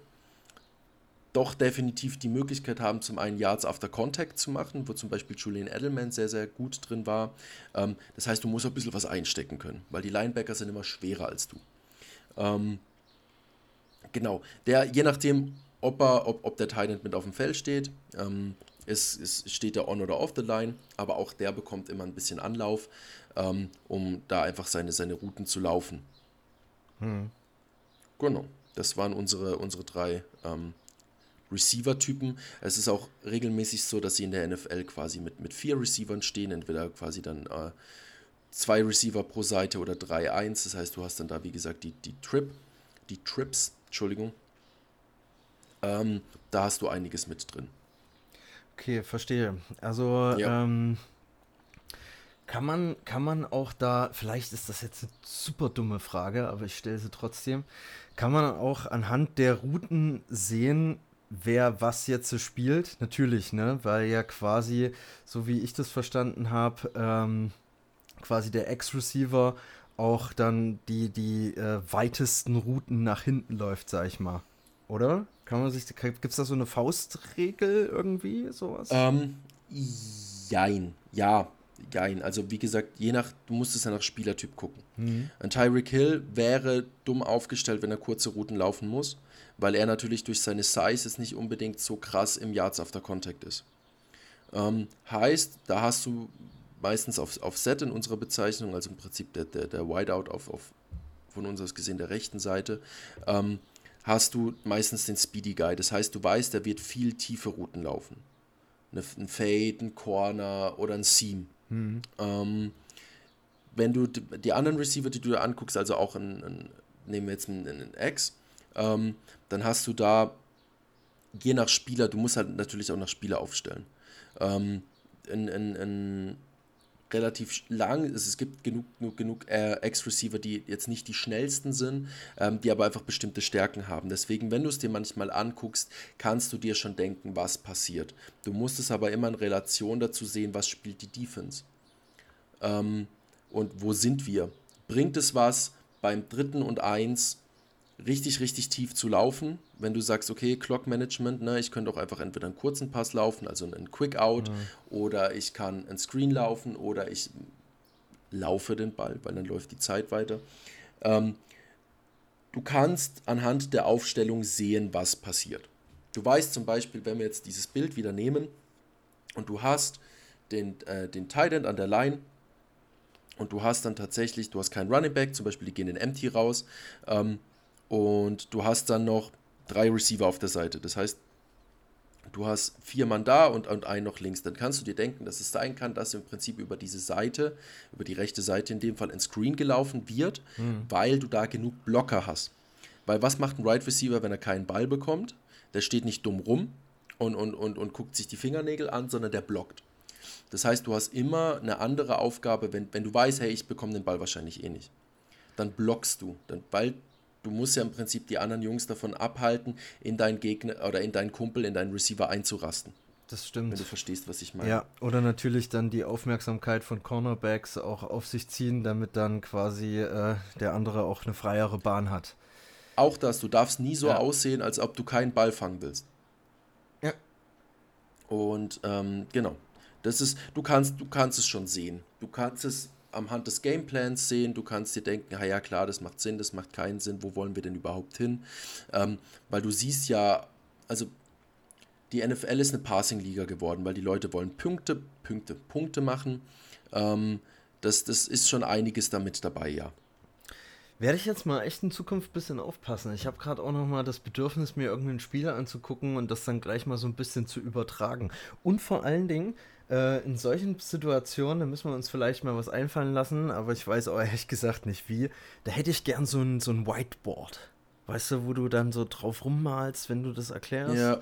doch definitiv die Möglichkeit haben, zum einen Yards after Contact zu machen, wo zum Beispiel Julian Edelman sehr, sehr gut drin war. Ähm, das heißt, du musst ein bisschen was einstecken können, weil die Linebacker sind immer schwerer als du. Ähm, genau, der, je nachdem, ob, er, ob, ob der Titan mit auf dem Feld steht, ähm, es, es steht er on oder off the line, aber auch der bekommt immer ein bisschen Anlauf, ähm, um da einfach seine, seine Routen zu laufen. Hm. Genau, das waren unsere, unsere drei ähm, Receiver-Typen. Es ist auch regelmäßig so, dass sie in der NFL quasi mit, mit vier Receivern stehen, entweder quasi dann äh, zwei Receiver pro Seite oder 3-1. Das heißt, du hast dann da, wie gesagt, die, die Trip, die Trips, Entschuldigung. Ähm, da hast du einiges mit drin. Okay, verstehe. Also, ja. ähm, kann man, kann man auch da, vielleicht ist das jetzt eine super dumme Frage, aber ich stelle sie trotzdem, kann man auch anhand der Routen sehen, wer was jetzt spielt, natürlich, ne? Weil ja quasi, so wie ich das verstanden habe, ähm, quasi der Ex-Receiver auch dann die, die äh, weitesten Routen nach hinten läuft, sag ich mal. Oder? Kann man sich. Gibt es da so eine Faustregel irgendwie? Sowas? Ähm, jein. Ja, jein. Also wie gesagt, je nach, du musst es ja nach Spielertyp gucken. Mhm. Ein Tyreek Hill wäre dumm aufgestellt, wenn er kurze Routen laufen muss weil er natürlich durch seine Size jetzt nicht unbedingt so krass im Yards after Contact ist. Ähm, heißt, da hast du meistens auf, auf Set in unserer Bezeichnung, also im Prinzip der, der, der Wideout auf, auf von uns aus gesehen der rechten Seite, ähm, hast du meistens den Speedy Guy. Das heißt, du weißt, der wird viel tiefe Routen laufen. Eine, ein Fade, ein Corner oder ein Seam. Mhm. Ähm, wenn du die anderen Receiver, die du dir anguckst, also auch ein, ein nehmen wir jetzt einen, einen X, ähm, dann hast du da je nach Spieler, du musst halt natürlich auch nach Spieler aufstellen. Ähm, in, in, in relativ lang, es gibt genug, genug, genug äh, Ex-Receiver, die jetzt nicht die schnellsten sind, ähm, die aber einfach bestimmte Stärken haben. Deswegen, wenn du es dir manchmal anguckst, kannst du dir schon denken, was passiert. Du musst es aber immer in Relation dazu sehen, was spielt die Defense. Ähm, und wo sind wir? Bringt es was beim dritten und eins richtig, richtig tief zu laufen. Wenn du sagst, okay, Clock Management, ne, ich könnte auch einfach entweder einen kurzen Pass laufen, also einen Quick Out, mhm. oder ich kann ein Screen laufen, oder ich laufe den Ball, weil dann läuft die Zeit weiter. Ähm, du kannst anhand der Aufstellung sehen, was passiert. Du weißt zum Beispiel, wenn wir jetzt dieses Bild wieder nehmen und du hast den, äh, den Tight End an der Line und du hast dann tatsächlich, du hast keinen Running Back, zum Beispiel die gehen in Empty raus, ähm, und du hast dann noch drei Receiver auf der Seite. Das heißt, du hast vier Mann da und, und einen noch links. Dann kannst du dir denken, dass es sein kann, dass im Prinzip über diese Seite, über die rechte Seite in dem Fall ein Screen gelaufen wird, mhm. weil du da genug Blocker hast. Weil was macht ein Right Receiver, wenn er keinen Ball bekommt? Der steht nicht dumm rum und, und, und, und guckt sich die Fingernägel an, sondern der blockt. Das heißt, du hast immer eine andere Aufgabe, wenn, wenn du weißt, hey, ich bekomme den Ball wahrscheinlich eh nicht. Dann blockst du, dann, weil du musst ja im Prinzip die anderen Jungs davon abhalten, in deinen Gegner oder in deinen Kumpel, in deinen Receiver einzurasten. Das stimmt. Wenn du verstehst, was ich meine. Ja, oder natürlich dann die Aufmerksamkeit von Cornerbacks auch auf sich ziehen, damit dann quasi äh, der andere auch eine freiere Bahn hat. Auch das, du darfst nie so Ja. aussehen, als ob du keinen Ball fangen willst. Ja. Und ähm, genau, das ist, du kannst, du kannst es schon sehen. Du kannst es am Hand des Gameplans sehen, du kannst dir denken, ja, klar, das macht Sinn, das macht keinen Sinn, wo wollen wir denn überhaupt hin? Ähm, weil du siehst ja, also die NFL ist eine Passing-Liga geworden, weil die Leute wollen Punkte, Punkte, Punkte machen. Ähm, das, das ist schon einiges damit dabei, ja. Werde ich jetzt mal echt in Zukunft ein bisschen aufpassen. Ich habe gerade auch noch mal das Bedürfnis, mir irgendeinen Spieler anzugucken und das dann gleich mal so ein bisschen zu übertragen. Und vor allen Dingen, äh, in solchen Situationen, da müssen wir uns vielleicht mal was einfallen lassen, aber ich weiß auch ehrlich gesagt nicht wie, da hätte ich gern so ein, so ein Whiteboard. Weißt du, wo du dann so drauf rummalst, wenn du das erklärst? Ja,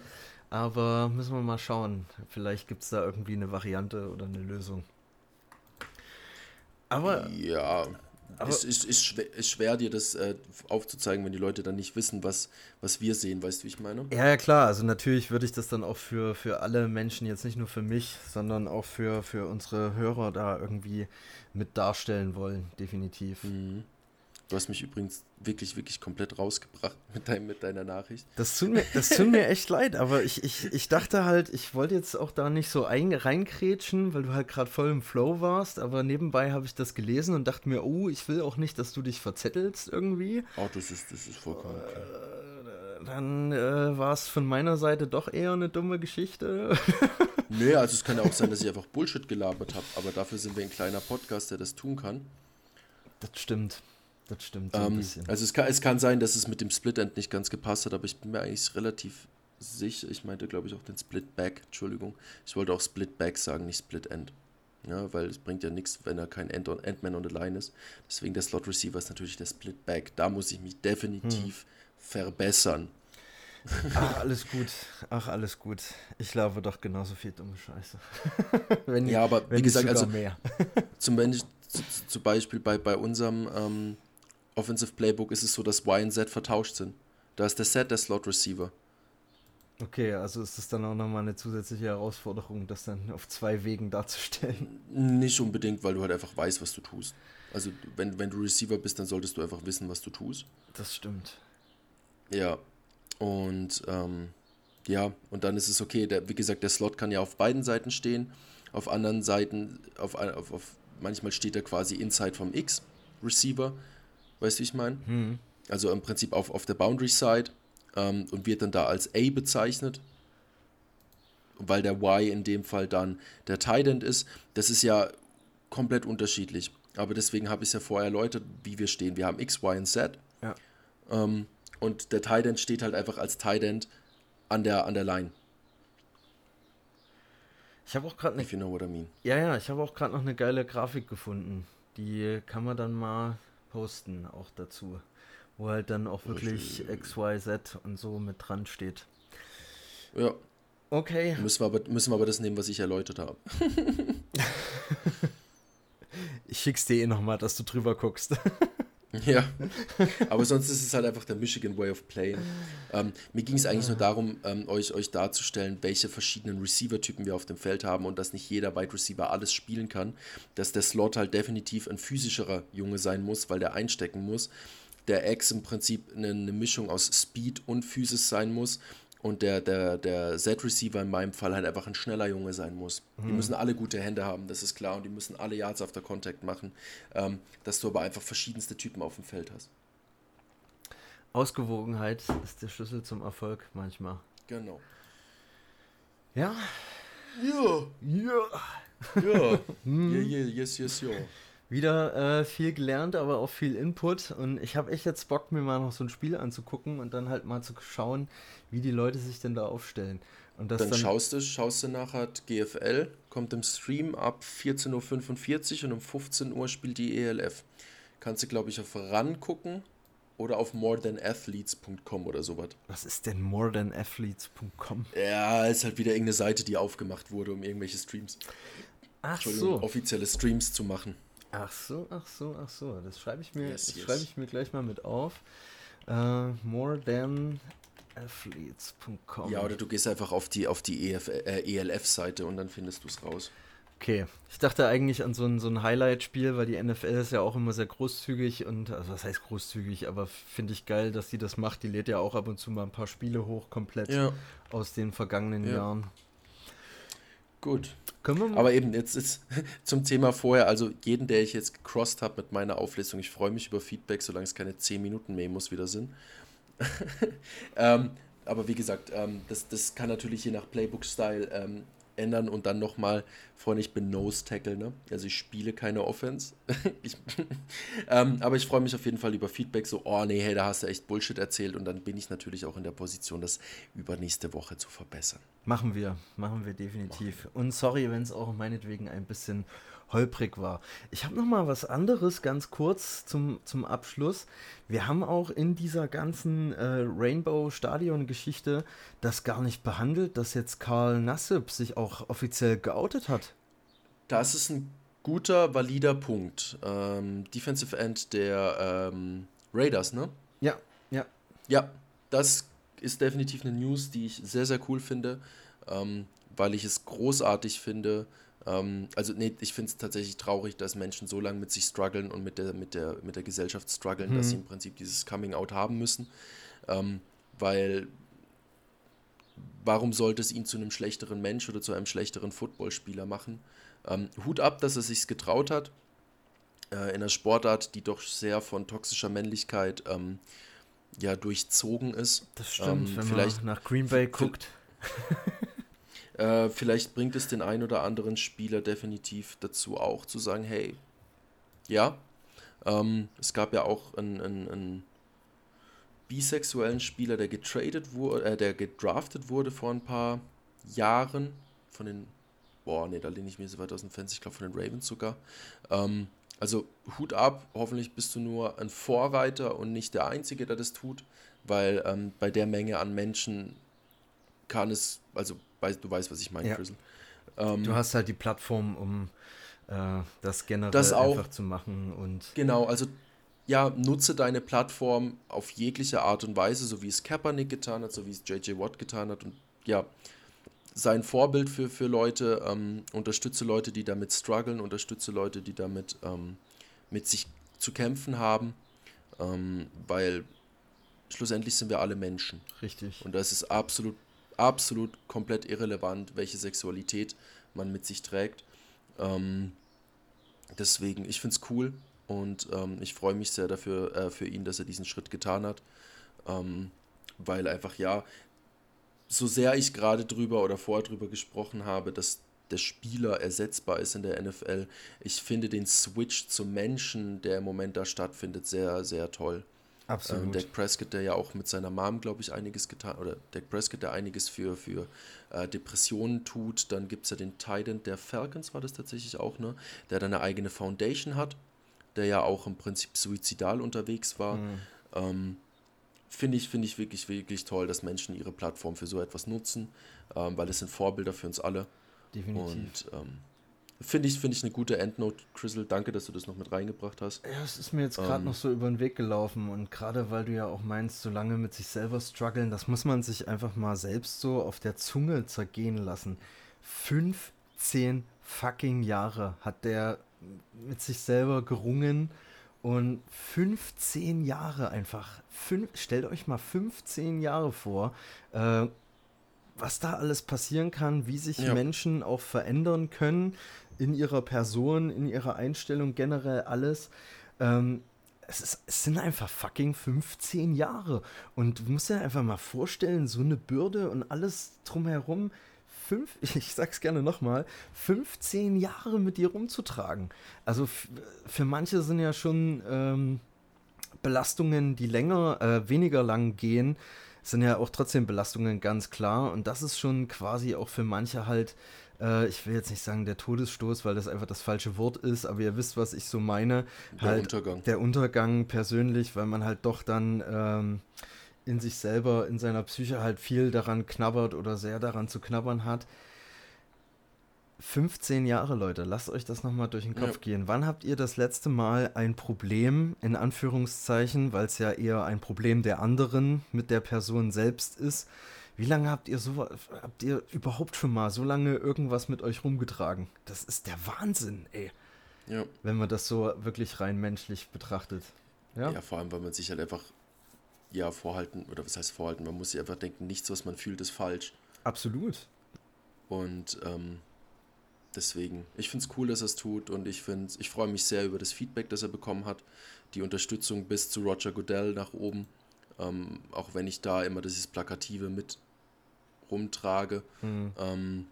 Aber müssen wir mal schauen. Vielleicht gibt es da irgendwie eine Variante oder eine Lösung. Aber ja. Aber- es ist, ist, schwer, ist schwer, dir das äh, aufzuzeigen, wenn die Leute dann nicht wissen, was, was wir sehen. Weißt du, wie ich meine? Ja, ja, klar. Also natürlich würde ich das dann auch für, für alle Menschen, jetzt nicht nur für mich, sondern auch für, für unsere Hörer da irgendwie mit darstellen wollen, definitiv. Du hast mich übrigens wirklich, wirklich komplett rausgebracht mit, dein, mit deiner Nachricht. Das tut mir, das tut mir echt leid, aber ich, ich, ich dachte halt, ich wollte jetzt auch da nicht so ein, reinkrätschen, weil du halt gerade voll im Flow warst, aber nebenbei habe ich das gelesen und dachte mir, oh, ich will auch nicht, dass du dich verzettelst irgendwie. Oh, das ist, das ist vollkommen okay. Dann äh, war es von meiner Seite doch eher eine dumme Geschichte. Nee, also es kann ja auch sein, dass ich einfach Bullshit gelabert habe, aber dafür sind wir ein kleiner Podcast, der das tun kann. Das stimmt. Das stimmt so ein Ähm, bisschen. also es kann, es kann sein, dass es mit dem Split-End nicht ganz gepasst hat, aber ich bin mir eigentlich relativ sicher. Ich meinte, glaube ich, auch den Split-Back. Entschuldigung. Ich wollte auch Split-Back sagen, nicht Split-End. Ja, weil es bringt ja nichts, wenn er kein End Endman on the Line ist. Deswegen der Slot-Receiver ist natürlich der Split-Back. Da muss ich mich definitiv Hm. verbessern. Ach, alles gut. Ach, alles gut. Ich laufe doch genauso viel dumme Scheiße. wenn Ja, aber wie wenn nicht gesagt, also- mehr. Zum, Beispiel- zu- zu- zum Beispiel bei, bei unserem ähm, Offensive Playbook ist es so, dass Y und Z vertauscht sind. Da ist der Set der Slot-Receiver. Okay, also ist es dann auch nochmal eine zusätzliche Herausforderung, das dann auf zwei Wegen darzustellen. Nicht unbedingt, weil du halt einfach weißt, was du tust. Also wenn, wenn du Receiver bist, dann solltest du einfach wissen, was du tust. Das stimmt. Ja. Und ähm, ja, und dann ist es okay. Der, wie gesagt, der Slot kann ja auf beiden Seiten stehen. Auf anderen Seiten, auf, auf, auf manchmal steht er quasi inside vom X Receiver. Weißt du, wie ich meine? Hm. Also im Prinzip auf, auf der Boundary Side ähm, und wird dann da als A bezeichnet. Weil der Y in dem Fall dann der Tight End ist. Das ist ja komplett unterschiedlich. Aber deswegen habe ich es ja vorher erläutert, wie wir stehen. Wir haben X, Y und Z. Ja. Ähm, und der Tight End steht halt einfach als Tight End an der, an der Line, Ich habe auch gerade eine if you know what I mean. Ja, ja, ich habe auch gerade noch eine geile Grafik gefunden. Die kann man dann mal posten, auch dazu. Wo halt dann auch wirklich XYZ und so mit dran steht. Ja, Okay, müssen wir, aber, müssen wir aber das nehmen, was ich erläutert habe. ich schick's dir eh nochmal, dass du drüber guckst. Ja, aber sonst ist es halt einfach der Michigan Way of Playing. Ähm, mir ging es eigentlich nur darum, ähm, euch, euch darzustellen, welche verschiedenen Receiver-Typen wir auf dem Feld haben und dass nicht jeder Wide Receiver alles spielen kann. Dass der Slot halt definitiv ein physischerer Junge sein muss, weil der einstecken muss. Der X im Prinzip eine, eine Mischung aus Speed und Physis sein muss. Und der, der, der Z-Receiver in meinem Fall halt einfach ein schneller Junge sein muss. Die müssen alle gute Hände haben, das ist klar. Und die müssen alle Yards after Contact machen. Ähm, dass du aber einfach verschiedenste Typen auf dem Feld hast. Ausgewogenheit ist der Schlüssel zum Erfolg manchmal. Genau. Ja? Ja, Ja. ja. yeah, yeah, yes, yes, ja. Wieder äh, viel gelernt, aber auch viel Input. Und ich habe echt jetzt Bock, mir mal noch so ein Spiel anzugucken und dann halt mal zu schauen, wie die Leute sich denn da aufstellen. Und das Dann, dann, schaust du, schaust du nachher GFL, kommt im Stream ab 14.45 Uhr und um 15 Uhr spielt die ELF. Kannst du, glaube ich, auf RAN gucken oder auf morethan-athletes.com oder sowas. was ist denn morethan-athletes.com? Ja, ist halt wieder irgendeine Seite, die aufgemacht wurde, um irgendwelche Streams, Ach Entschuldigung, so. offizielle Streams zu machen. Ach so, ach so, ach so. Das schreibe ich mir, Yes, yes. schreibe ich mir gleich mal mit auf. Äh, morethan-athletes.com. Ja, oder du gehst einfach auf die, auf die EF, äh, ELF-Seite und dann findest du es raus. Okay, ich dachte eigentlich an so ein, so ein Highlight-Spiel, weil die NFL ist ja auch immer sehr großzügig und, also was heißt großzügig, aber finde ich geil, dass die das macht. Die lädt ja auch ab und zu mal ein paar Spiele hoch, komplett ja. aus den vergangenen ja. Jahren. Gut. Aber eben, jetzt ist zum Thema vorher, also jeden, der ich jetzt gecrossed habe mit meiner Auflistung, ich freue mich über Feedback, solange es keine 10 Minuten Memos wieder sind. ähm, aber wie gesagt, ähm, das, das kann natürlich je nach Playbook-Style ähm, ändern und dann nochmal, Freunde, ich bin Nose-Tackle, ne? Also ich spiele keine Offense. ich, ähm, aber ich freue mich auf jeden Fall über Feedback, so, oh nee, hey, da hast du echt Bullshit erzählt und dann bin ich natürlich auch in der Position, das übernächste Woche zu verbessern. Machen wir, machen wir definitiv. Machen. Und sorry, wenn es auch meinetwegen ein bisschen holprig war. Ich habe noch mal was anderes ganz kurz zum, zum Abschluss. Wir haben auch in dieser ganzen äh, Rainbow-Stadion-Geschichte das gar nicht behandelt, dass jetzt Karl Nassib sich auch offiziell geoutet hat. Das ist ein guter, valider Punkt. Ähm, Defensive End der ähm, Raiders, ne? Ja, ja. Ja, das ist definitiv eine News, die ich sehr, sehr cool finde, ähm, weil ich es großartig finde, ähm, also nee, ich finde es tatsächlich traurig, dass Menschen so lange mit sich strugglen und mit der, mit der, mit der Gesellschaft strugglen, mhm. dass sie im Prinzip dieses Coming-out haben müssen. Ähm, weil warum sollte es ihn zu einem schlechteren Mensch oder zu einem schlechteren Footballspieler machen? Ähm, Hut ab, dass er sich getraut hat. Äh, in einer Sportart, die doch sehr von toxischer Männlichkeit ähm, ja durchzogen ist. Das stimmt, ähm, wenn vielleicht man nach Green Bay guckt. Äh, vielleicht bringt es den einen oder anderen Spieler definitiv dazu auch zu sagen, hey, ja, ähm, es gab ja auch einen, einen, einen bisexuellen Spieler, der getradet wurde, äh, der gedraftet wurde vor ein paar Jahren von den, boah, nee, da lehne ich mir so weit aus dem Fenster, ich glaube von den Ravens sogar. Ähm, also Hut ab, hoffentlich bist du nur ein Vorreiter und nicht der Einzige, der das tut, weil ähm, bei der Menge an Menschen kann es, also weißt, du weißt, was ich meine, ja. Ähm, du hast halt die Plattform, um äh, das generell das auch, einfach zu machen und. Genau, also ja, nutze deine Plattform auf jegliche Art und Weise, so wie es Kaepernick getan hat, so wie es JJ Watt getan hat und ja, sei ein Vorbild für, für Leute, ähm, unterstütze Leute, die damit strugglen, unterstütze Leute, die damit ähm, mit sich zu kämpfen haben, ähm, weil schlussendlich sind wir alle Menschen. Richtig. Und das ist absolut absolut komplett irrelevant, welche Sexualität man mit sich trägt. Ähm, deswegen, ich finde es cool und ähm, ich freue mich sehr dafür äh, für ihn, dass er diesen Schritt getan hat. Ähm, weil einfach, ja, so sehr ich gerade drüber oder vorher drüber gesprochen habe, dass der Spieler ersetzbar ist in der NFL, ich finde den Switch zum Menschen, der im Moment da stattfindet, sehr, sehr toll. Absolut. Ähm, Dak Prescott, der ja auch mit seiner Mom, glaube ich, einiges getan, oder Dak Prescott, der einiges für, für äh, Depressionen tut. Dann gibt es ja den Titan der Falcons, war das tatsächlich auch, ne? Der dann eine eigene Foundation hat, der ja auch im Prinzip suizidal unterwegs war. Mhm. Ähm, Finde ich, find ich wirklich, wirklich toll, dass Menschen ihre Plattform für so etwas nutzen, ähm, weil es sind Vorbilder für uns alle. Definitiv. Und ähm, Finde ich, find ich eine gute Endnote, Crystal. Danke, dass du das noch mit reingebracht hast. Ja, es ist mir jetzt gerade ähm, noch so über den Weg gelaufen. Und gerade weil du ja auch meinst, so lange mit sich selber strugglen, das muss man sich einfach mal selbst so auf der Zunge zergehen lassen. 15 fucking Jahre hat der mit sich selber gerungen. Und 15 Jahre einfach. Fünf, stellt euch mal 15 Jahre vor. Äh, was da alles passieren kann, wie sich ja. Menschen auch verändern können, in ihrer Person, in ihrer Einstellung, generell alles. Ähm, es, ist, es, sind einfach fucking 15 Jahre. Und du musst dir einfach mal vorstellen, so eine Bürde und alles drumherum, fünf, ich sag's gerne nochmal, 15 Jahre mit dir rumzutragen. Also für manche sind ja schon ähm, Belastungen, die länger, äh, weniger lang gehen, sind ja auch trotzdem Belastungen ganz klar. Und das ist schon quasi auch für manche halt äh, ich will jetzt nicht sagen der Todesstoß, weil das einfach das falsche Wort ist, aber ihr wisst, was ich so meine. Der halt Untergang. Der Untergang persönlich, weil man halt doch dann ähm, in sich selber, in seiner Psyche halt viel daran knabbert oder sehr daran zu knabbern hat. 15 Jahre, Leute, lasst euch das nochmal durch den Kopf ja. gehen. Wann habt ihr das letzte Mal ein Problem, in Anführungszeichen, weil es ja eher ein Problem der anderen mit der Person selbst ist, Wie lange habt ihr so, habt ihr überhaupt schon mal so lange irgendwas mit euch rumgetragen? Das ist der Wahnsinn, ey. Ja. Wenn man das so wirklich rein menschlich betrachtet. Ja, ja, vor allem, weil man sich halt einfach, ja, vorhalten, oder was heißt vorhalten, man muss sich einfach denken, nichts, was man fühlt, ist falsch. absolut. Und ähm, deswegen, ich finde es cool, dass er es tut und ich finde, ich freue mich sehr über das Feedback, das er bekommen hat, die Unterstützung bis zu Roger Goodell nach oben, ähm, auch wenn ich da immer dieses Plakative mit rumtrage. Ähm,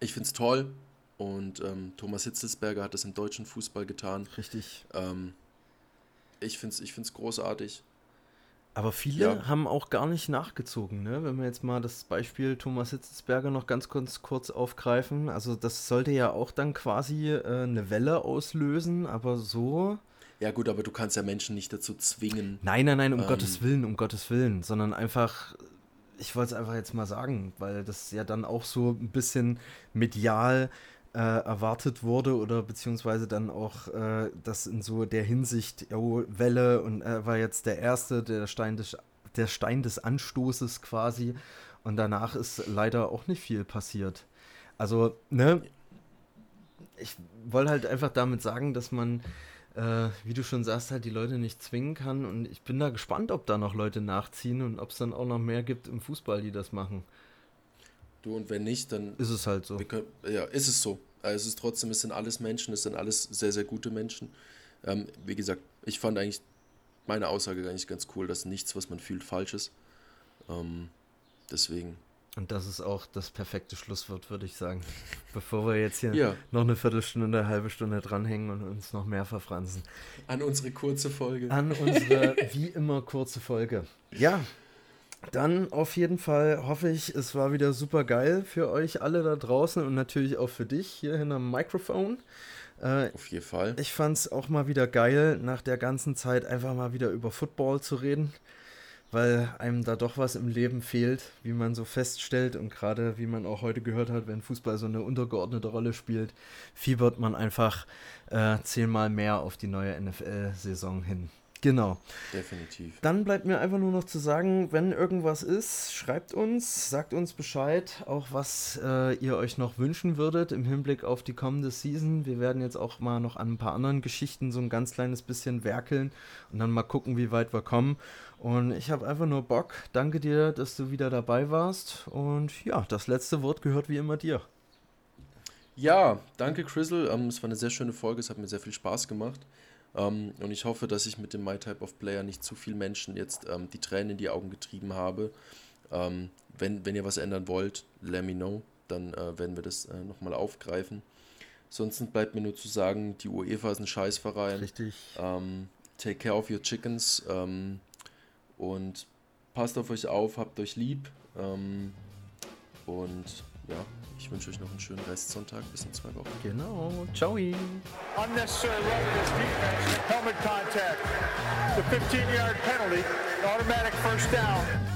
ich finde es toll und ähm, Thomas Hitzelsberger hat das im deutschen Fußball getan. Richtig. Ähm, ich finde es ich find's großartig. Aber viele Ja. haben auch gar nicht nachgezogen, ne? Wenn wir jetzt mal das Beispiel Thomas Hitzelsberger noch ganz kurz, kurz aufgreifen. Also das sollte ja auch dann quasi äh, eine Welle auslösen, aber so. Ja gut, aber du kannst ja Menschen nicht dazu zwingen. Nein, nein, nein, um Ähm. Gottes Willen, um Gottes Willen, sondern einfach, ich wollte es einfach jetzt mal sagen, weil das ja dann auch so ein bisschen medial äh, erwartet wurde oder beziehungsweise dann auch äh, das in so der Hinsicht, oh, Welle und er war jetzt der Erste, der Stein des, der Stein des Anstoßes quasi und danach ist leider auch nicht viel passiert. Also, ne, ich wollte halt einfach damit sagen, dass man, äh, wie du schon sagst, halt die Leute nicht zwingen kann. Und ich bin da gespannt, ob da noch Leute nachziehen und ob es dann auch noch mehr gibt im Fußball, die das machen. Du und wenn nicht, dann Ist es halt so. Können, ja, ist es so. Also es ist trotzdem, es sind alles Menschen, es sind alles sehr, sehr gute Menschen. Ähm, wie gesagt, ich fand eigentlich meine Aussage eigentlich ganz cool, dass nichts, was man fühlt, falsch ist. Ähm, deswegen, Und das ist auch das perfekte Schlusswort, würde ich sagen. Bevor wir jetzt hier Ja. noch eine Viertelstunde, eine halbe Stunde dranhängen und uns noch mehr verfransen. an unsere kurze Folge. an unsere wie immer kurze Folge. Ja, dann auf jeden Fall hoffe ich, es war wieder super geil für euch alle da draußen und natürlich auch für dich hier hinterm Mikrofon. Äh, Auf jeden Fall. ich fand es auch mal wieder geil, nach der ganzen Zeit einfach mal wieder über Football zu reden, weil einem da doch was im Leben fehlt, wie man so feststellt und gerade wie man auch heute gehört hat, wenn Fußball so eine untergeordnete Rolle spielt, fiebert man einfach äh, zehnmal mehr auf die neue NFL-Saison hin. Genau. Definitiv. Dann bleibt mir einfach nur noch zu sagen, wenn irgendwas ist, schreibt uns, sagt uns Bescheid, auch was äh, ihr euch noch wünschen würdet im Hinblick auf die kommende Season. Wir werden jetzt auch mal noch an ein paar anderen Geschichten so ein ganz kleines bisschen werkeln und dann mal gucken, wie weit wir kommen. Und ich habe einfach nur Bock. Danke dir, dass du wieder dabei warst. Und ja, das letzte Wort gehört wie immer dir. Ja, danke Chrisel. Ähm, es war eine sehr schöne Folge, es hat mir sehr viel Spaß gemacht. Ähm, und ich hoffe, dass ich mit dem My Type of Player nicht zu viel Menschen jetzt ähm, die Tränen in die Augen getrieben habe. Ähm, wenn, wenn ihr was ändern wollt, let me know. Dann äh, werden wir das äh, nochmal aufgreifen. Sonst bleibt mir nur zu sagen, die UEFA ist ein Scheißverein. Richtig. Ähm, take care of your chickens. Ähm, und passt auf euch auf, habt euch lieb. Ähm, und ja, ich wünsche euch noch einen schönen Restsonntag. Bis in zwei Wochen. Genau. Ciao. Unnecessary roughness defense, helmet contact, the 15-yard penalty, automatic first down.